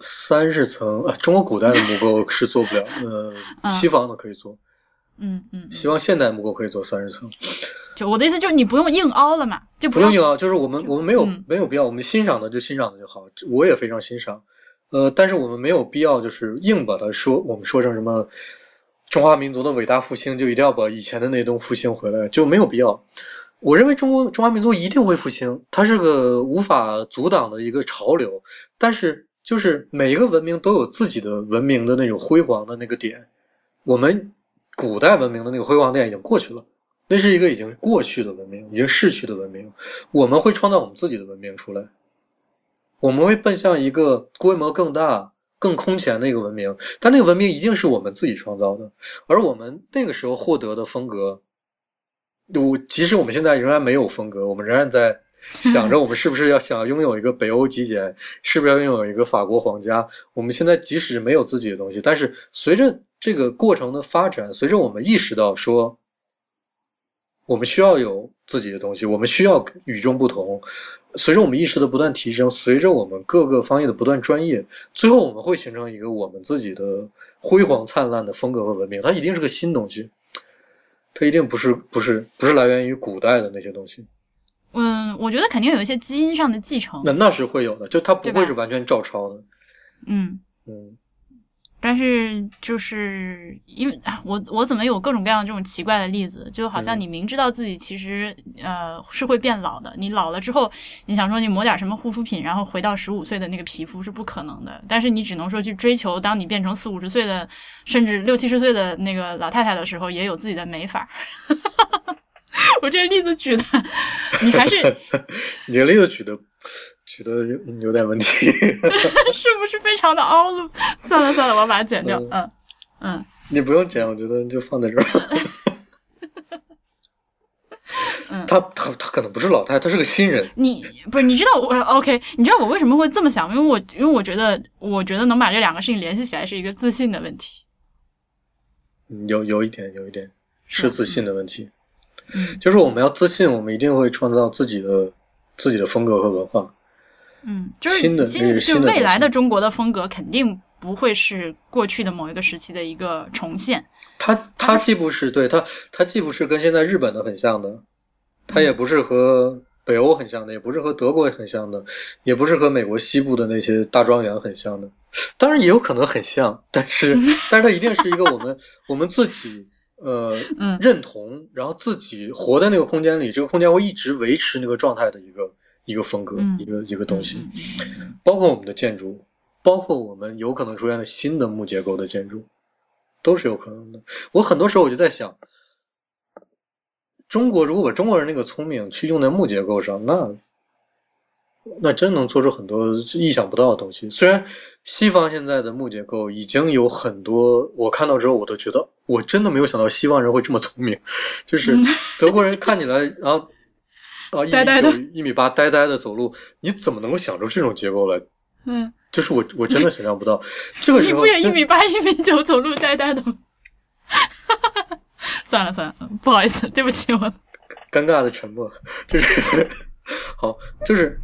S2: 三十层啊，中国古代的木构是做不了，呃，<laughs> 西方的可以做。
S1: 嗯嗯，
S2: 希望现代木构可以做三十层。
S1: 就我的意思就是你不用硬凹了嘛，就
S2: 不用硬凹，就是我们我们没有没有必要，我们欣赏的就欣赏的就好。我也非常欣赏，呃，但是我们没有必要就是硬把它说，我们说成什么中华民族的伟大复兴，就一定要把以前的那东复兴回来，就没有必要。我认为中国中华民族一定会复兴，它是个无法阻挡的一个潮流。但是就是每一个文明都有自己的文明的那种辉煌的那个点，我们。古代文明的那个辉煌点已经过去了，那是一个已经过去的文明，已经逝去的文明。我们会创造我们自己的文明出来，我们会奔向一个规模更大、更空前的一个文明。但那个文明一定是我们自己创造的，而我们那个时候获得的风格，我即使我们现在仍然没有风格，我们仍然在想着我们是不是要想拥有一个北欧极简，是不是要拥有一个法国皇家？我们现在即使没有自己的东西，但是随着。这个过程的发展，随着我们意识到说，我们需要有自己的东西，我们需要与众不同。随着我们意识的不断提升，随着我们各个方面的不断专业，最后我们会形成一个我们自己的辉煌灿烂的风格和文明。它一定是个新东西，它一定不是不是不是来源于古代的那些东西。
S1: 嗯，我觉得肯定有一些基因上的继承。
S2: 那那是会有的，就它不会是完全照抄的。
S1: 嗯
S2: 嗯。
S1: 但是就是因为我我怎么有各种各样的这种奇怪的例子，就好像你明知道自己其实呃是会变老的，你老了之后，你想说你抹点什么护肤品，然后回到十五岁的那个皮肤是不可能的。但是你只能说去追求，当你变成四五十岁的，甚至六七十岁的那个老太太的时候，也有自己的美法。<laughs> 我这例子举的，<laughs> 你还是 <laughs>
S2: 你这例子举的。觉得有有点问题，<laughs>
S1: 是不是非常的凹了？<laughs> 算了算了，我把它剪掉。嗯嗯，
S2: 你不用剪，我觉得就放在这儿。<laughs>
S1: 嗯，
S2: 他他他可能不是老太，他是个新人。
S1: 你不是你知道我 OK？你知道我为什么会这么想？因为我因为我觉得我觉得能把这两个事情联系起来是一个自信的问题。
S2: 有有一点有一点是自信的问题。
S1: 嗯，
S2: 就是我们要自信，我们一定会创造自己的自己的风格和文化。
S1: 嗯，就是
S2: 新的
S1: 就未来的中国的风格肯定不会是过去的某一个时期的一个重现。
S2: 它它既不是对它它既不是跟现在日本的很像的，它也不是和北欧很像的，也不是和德国很像的，也不是和美国西部的那些大庄园很像的。当然也有可能很像，但是 <laughs> 但是它一定是一个我们我们自己呃认同，然后自己活在那个空间里，这个空间会一直维持那个状态的一个。一个风格，一个一个东西，包括我们的建筑，包括我们有可能出现的新的木结构的建筑，都是有可能的。我很多时候我就在想，中国如果把中国人那个聪明去用在木结构上，那那真能做出很多意想不到的东西。虽然西方现在的木结构已经有很多，我看到之后我都觉得，我真的没有想到西方人会这么聪明，就是 <laughs> 德国人看起来，然后。啊，一米九、一米八，呆呆的走路，你怎么能够想出这种结构来？
S1: 嗯，
S2: 就是我，我真的想象不到。<laughs> 这个时候，
S1: 你不也一米八、一米九，走路呆呆的吗？<laughs> 算了算了，不好意思，对不起我。
S2: 尴尬的沉默，就是好，就是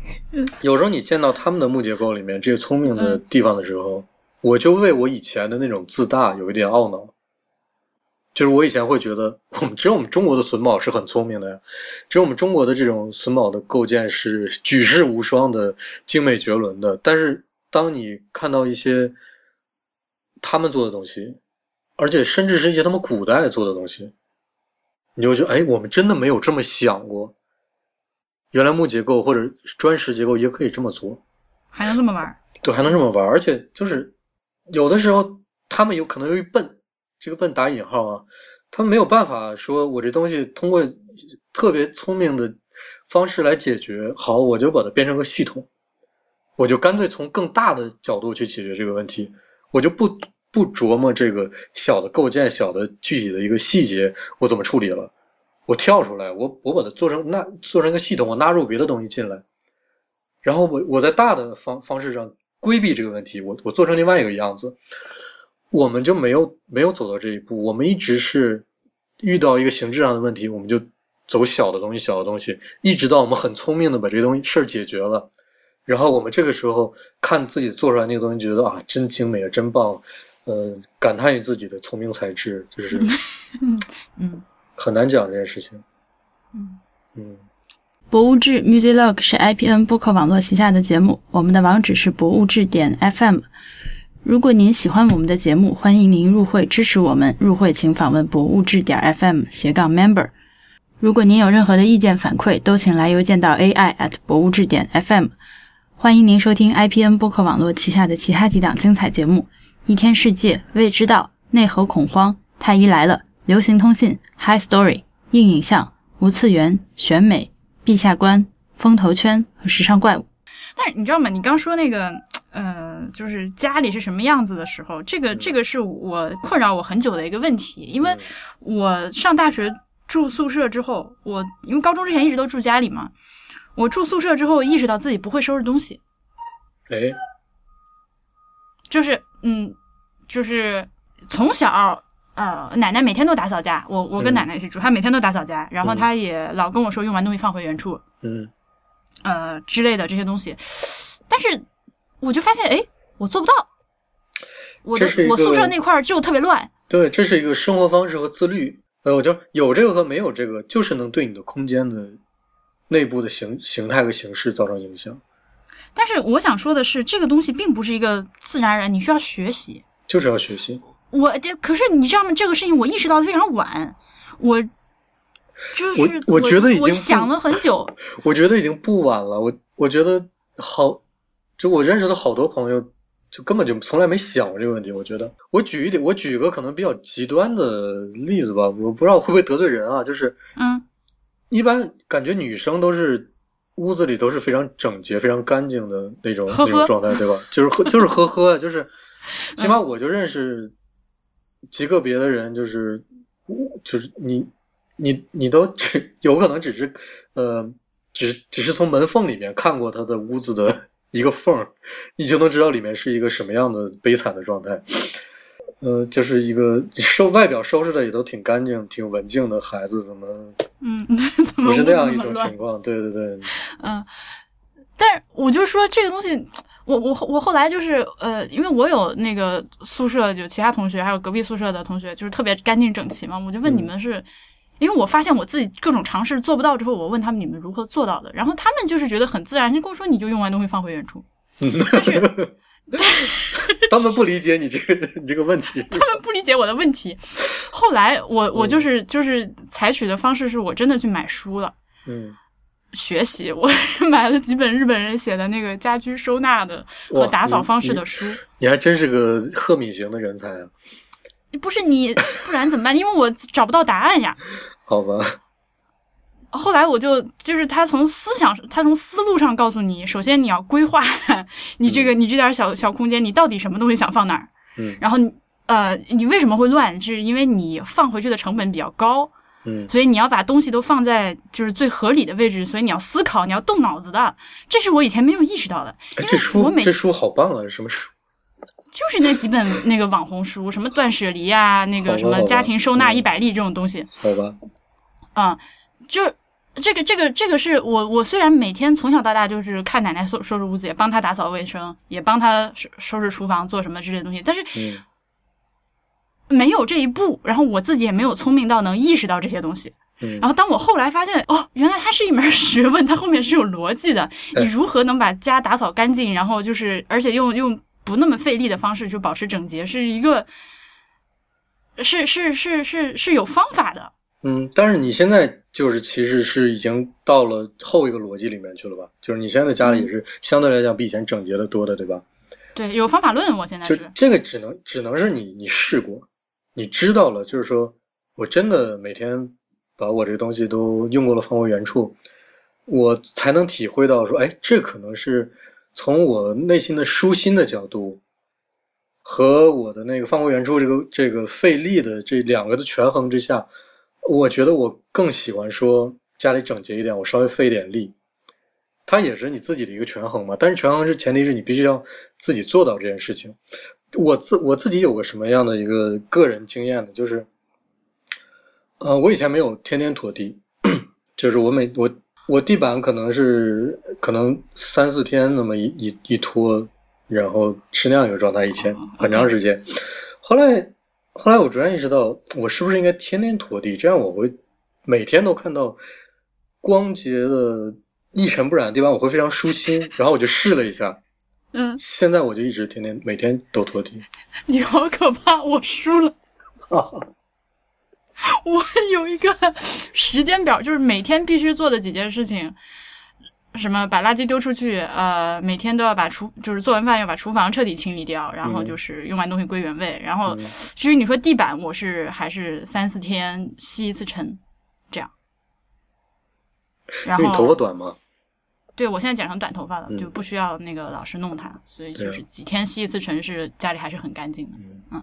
S2: 有时候你见到他们的木结构里面这些聪明的地方的时候，我就为我以前的那种自大有一点懊恼。就是我以前会觉得，我们只有我们中国的榫卯是很聪明的呀，只有我们中国的这种榫卯的构建是举世无双的、精美绝伦的。但是，当你看到一些他们做的东西，而且甚至是一些他们古代做的东西，你就觉得，哎，我们真的没有这么想过，原来木结构或者砖石结构也可以这么做，
S1: 还能这么玩？
S2: 对，还能这么玩，而且就是有的时候他们有可能由于笨。这个笨打引号啊，他没有办法说，我这东西通过特别聪明的方式来解决，好，我就把它变成个系统，我就干脆从更大的角度去解决这个问题，我就不不琢磨这个小的构建、小的具体的一个细节我怎么处理了，我跳出来，我我把它做成那做成一个系统，我纳入别的东西进来，然后我我在大的方方式上规避这个问题，我我做成另外一个样子。我们就没有没有走到这一步，我们一直是遇到一个形式上的问题，我们就走小的东西，小的东西，一直到我们很聪明的把这个东西事儿解决了，然后我们这个时候看自己做出来那个东西，觉得啊，真精美啊，真棒，呃，感叹于自己的聪明才智，就是
S1: 嗯，<laughs>
S2: 很难讲这件事情。
S1: 嗯。
S2: 嗯，
S1: 博物志 Musiclog 是 IPN 播客网络旗下的节目，我们的网址是博物志点 FM。如果您喜欢我们的节目，欢迎您入会支持我们。入会请访问博物志点 FM 斜杠 member。如果您有任何的意见反馈，都请来邮件到 AI at 博物志点 FM。欢迎您收听 IPN 播客网络旗下的其他几档精彩节目：一天世界、未知道、内核恐慌、太医来了、流行通信、High Story、硬影像、无次元、选美、陛下观、风投圈和时尚怪物。但是你知道吗？你刚说那个。呃，就是家里是什么样子的时候，这个这个是我困扰我很久的一个问题。因为我上大学住宿舍之后，我因为高中之前一直都住家里嘛，我住宿舍之后意识到自己不会收拾东西。
S2: 哎，
S1: 就是嗯，就是从小呃，奶奶每天都打扫家，我我跟奶奶一起住，她每天都打扫家，然后她也老跟我说用完东西放回原处，
S2: 嗯，
S1: 呃之类的这些东西，但是。我就发现，哎，我做不到。我的我宿舍那块儿就特别乱。
S2: 对，这是一个生活方式和自律。呃，我就有这个和没有这个，就是能对你的空间的内部的形形态和形式造成影响。
S1: 但是我想说的是，这个东西并不是一个自然人，你需要学习。
S2: 就是要学习。
S1: 我，可是你知道吗？这个事情我意识到的非常晚。我就是
S2: 我觉得已经
S1: 想了很久。<laughs>
S2: 我觉得已经不晚了。我我觉得好。就我认识的好多朋友，就根本就从来没想过这个问题。我觉得，我举一点，我举一个可能比较极端的例子吧，我不知道会不会得罪人啊。就是，
S1: 嗯，
S2: 一般感觉女生都是屋子里都是非常整洁、非常干净的那种那种状态，对吧？就是呵，就是呵呵，就是起码我就认识极个别的人，就是就是你你你都只有可能只是呃，只只是从门缝里面看过他的屋子的一个缝儿，你就能知道里面是一个什么样的悲惨的状态。呃，就是一个收外表收拾的也都挺干净、挺文静的孩子，怎么
S1: 嗯，<laughs>
S2: 不是那样一种情况？对对对，<laughs>
S1: 嗯。但是我就说这个东西，我我我后来就是呃，因为我有那个宿舍，就其他同学，还有隔壁宿舍的同学，就是特别干净整齐嘛。我就问你们是，因为我发现我自己各种尝试做不到之后，我问他们你们如何做到的，然后他们就是觉得很自然，就跟我说你就用完东西放回原处。但是。<laughs>
S2: 他们不理解你这个你这个问题，<laughs>
S1: 他们不理解我的问题。后来我我就是就是采取的方式是我真的去买书了，
S2: 嗯，
S1: 学习我 <laughs> 买了几本日本人写的那个家居收纳的和打扫方式的书。
S2: 你还真是个赫敏型的人才啊！
S1: 不是你，不然怎么办？因为我找不到答案呀。
S2: 好吧。
S1: 后来我就就是他从思想，他从思路上告诉你，首先你要规划你这个你这点小小空间，你到底什么东西想放哪儿？
S2: 嗯，
S1: 然后呃，你为什么会乱？是因为你放回去的成本比较高，
S2: 嗯，
S1: 所以你要把东西都放在就是最合理的位置，所以你要思考，你要动脑子的，这是我以前没有意识到的。
S2: 这书这书好棒啊！是什么书？
S1: 就是那几本那个网红书，什么断舍离啊，那个什么家庭收纳一百例这种东西。
S2: 好吧，
S1: 啊。就这个这个这个是我我虽然每天从小到大就是看奶奶收收拾屋子，也帮她打扫卫生，也帮她收收拾厨房做什么之类的东西，但是没有这一步，然后我自己也没有聪明到能意识到这些东西。然后当我后来发现哦，原来它是一门 <laughs> 学问，它后面是有逻辑的。你如何能把家打扫干净，然后就是而且用用不那么费力的方式去保持整洁，是一个是是是是是有方法的。
S2: 嗯，但是你现在就是其实是已经到了后一个逻辑里面去了吧？就是你现在家里也是相对来讲比以前整洁的多的，对吧？
S1: 对，有方法论，我现在
S2: 就这个只能只能是你你试过，你知道了，就是说我真的每天把我这个东西都用过了放回原处，我才能体会到说，哎，这可能是从我内心的舒心的角度和我的那个放回原处这个这个费力的这两个的权衡之下。我觉得我更喜欢说家里整洁一点，我稍微费一点力，它也是你自己的一个权衡嘛。但是权衡是前提是你必须要自己做到这件事情。我自我自己有个什么样的一个个人经验呢？就是，呃，我以前没有天天拖地，<coughs> 就是我每我我地板可能是可能三四天那么一一一拖，然后是那样一个状态，以前很长时间，后来。后来我逐渐意识到，我是不是应该天天拖地？这样我会每天都看到光洁的、一尘不染的地方，我会非常舒心。然后我就试了一下，<laughs>
S1: 嗯，
S2: 现在我就一直天天每天都拖地。<laughs>
S1: 你好可怕！我输了。<laughs> <laughs> 我有一个时间表，就是每天必须做的几件事情。什么把垃圾丢出去？呃，每天都要把厨，就是做完饭要把厨房彻底清理掉，然后就是用完东西归原位。然后至于你说地板，我是还是三四天吸一次尘，这样。然后
S2: 你头发短吗？
S1: 对，我现在剪成短头发了，就不需要那个老师弄它，所以就是几天吸一次尘，是家里还是很干净的。嗯，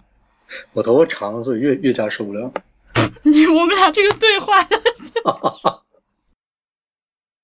S2: 我头发长，所以越越加受不了。<laughs>
S1: 你我们俩这个对话。<laughs>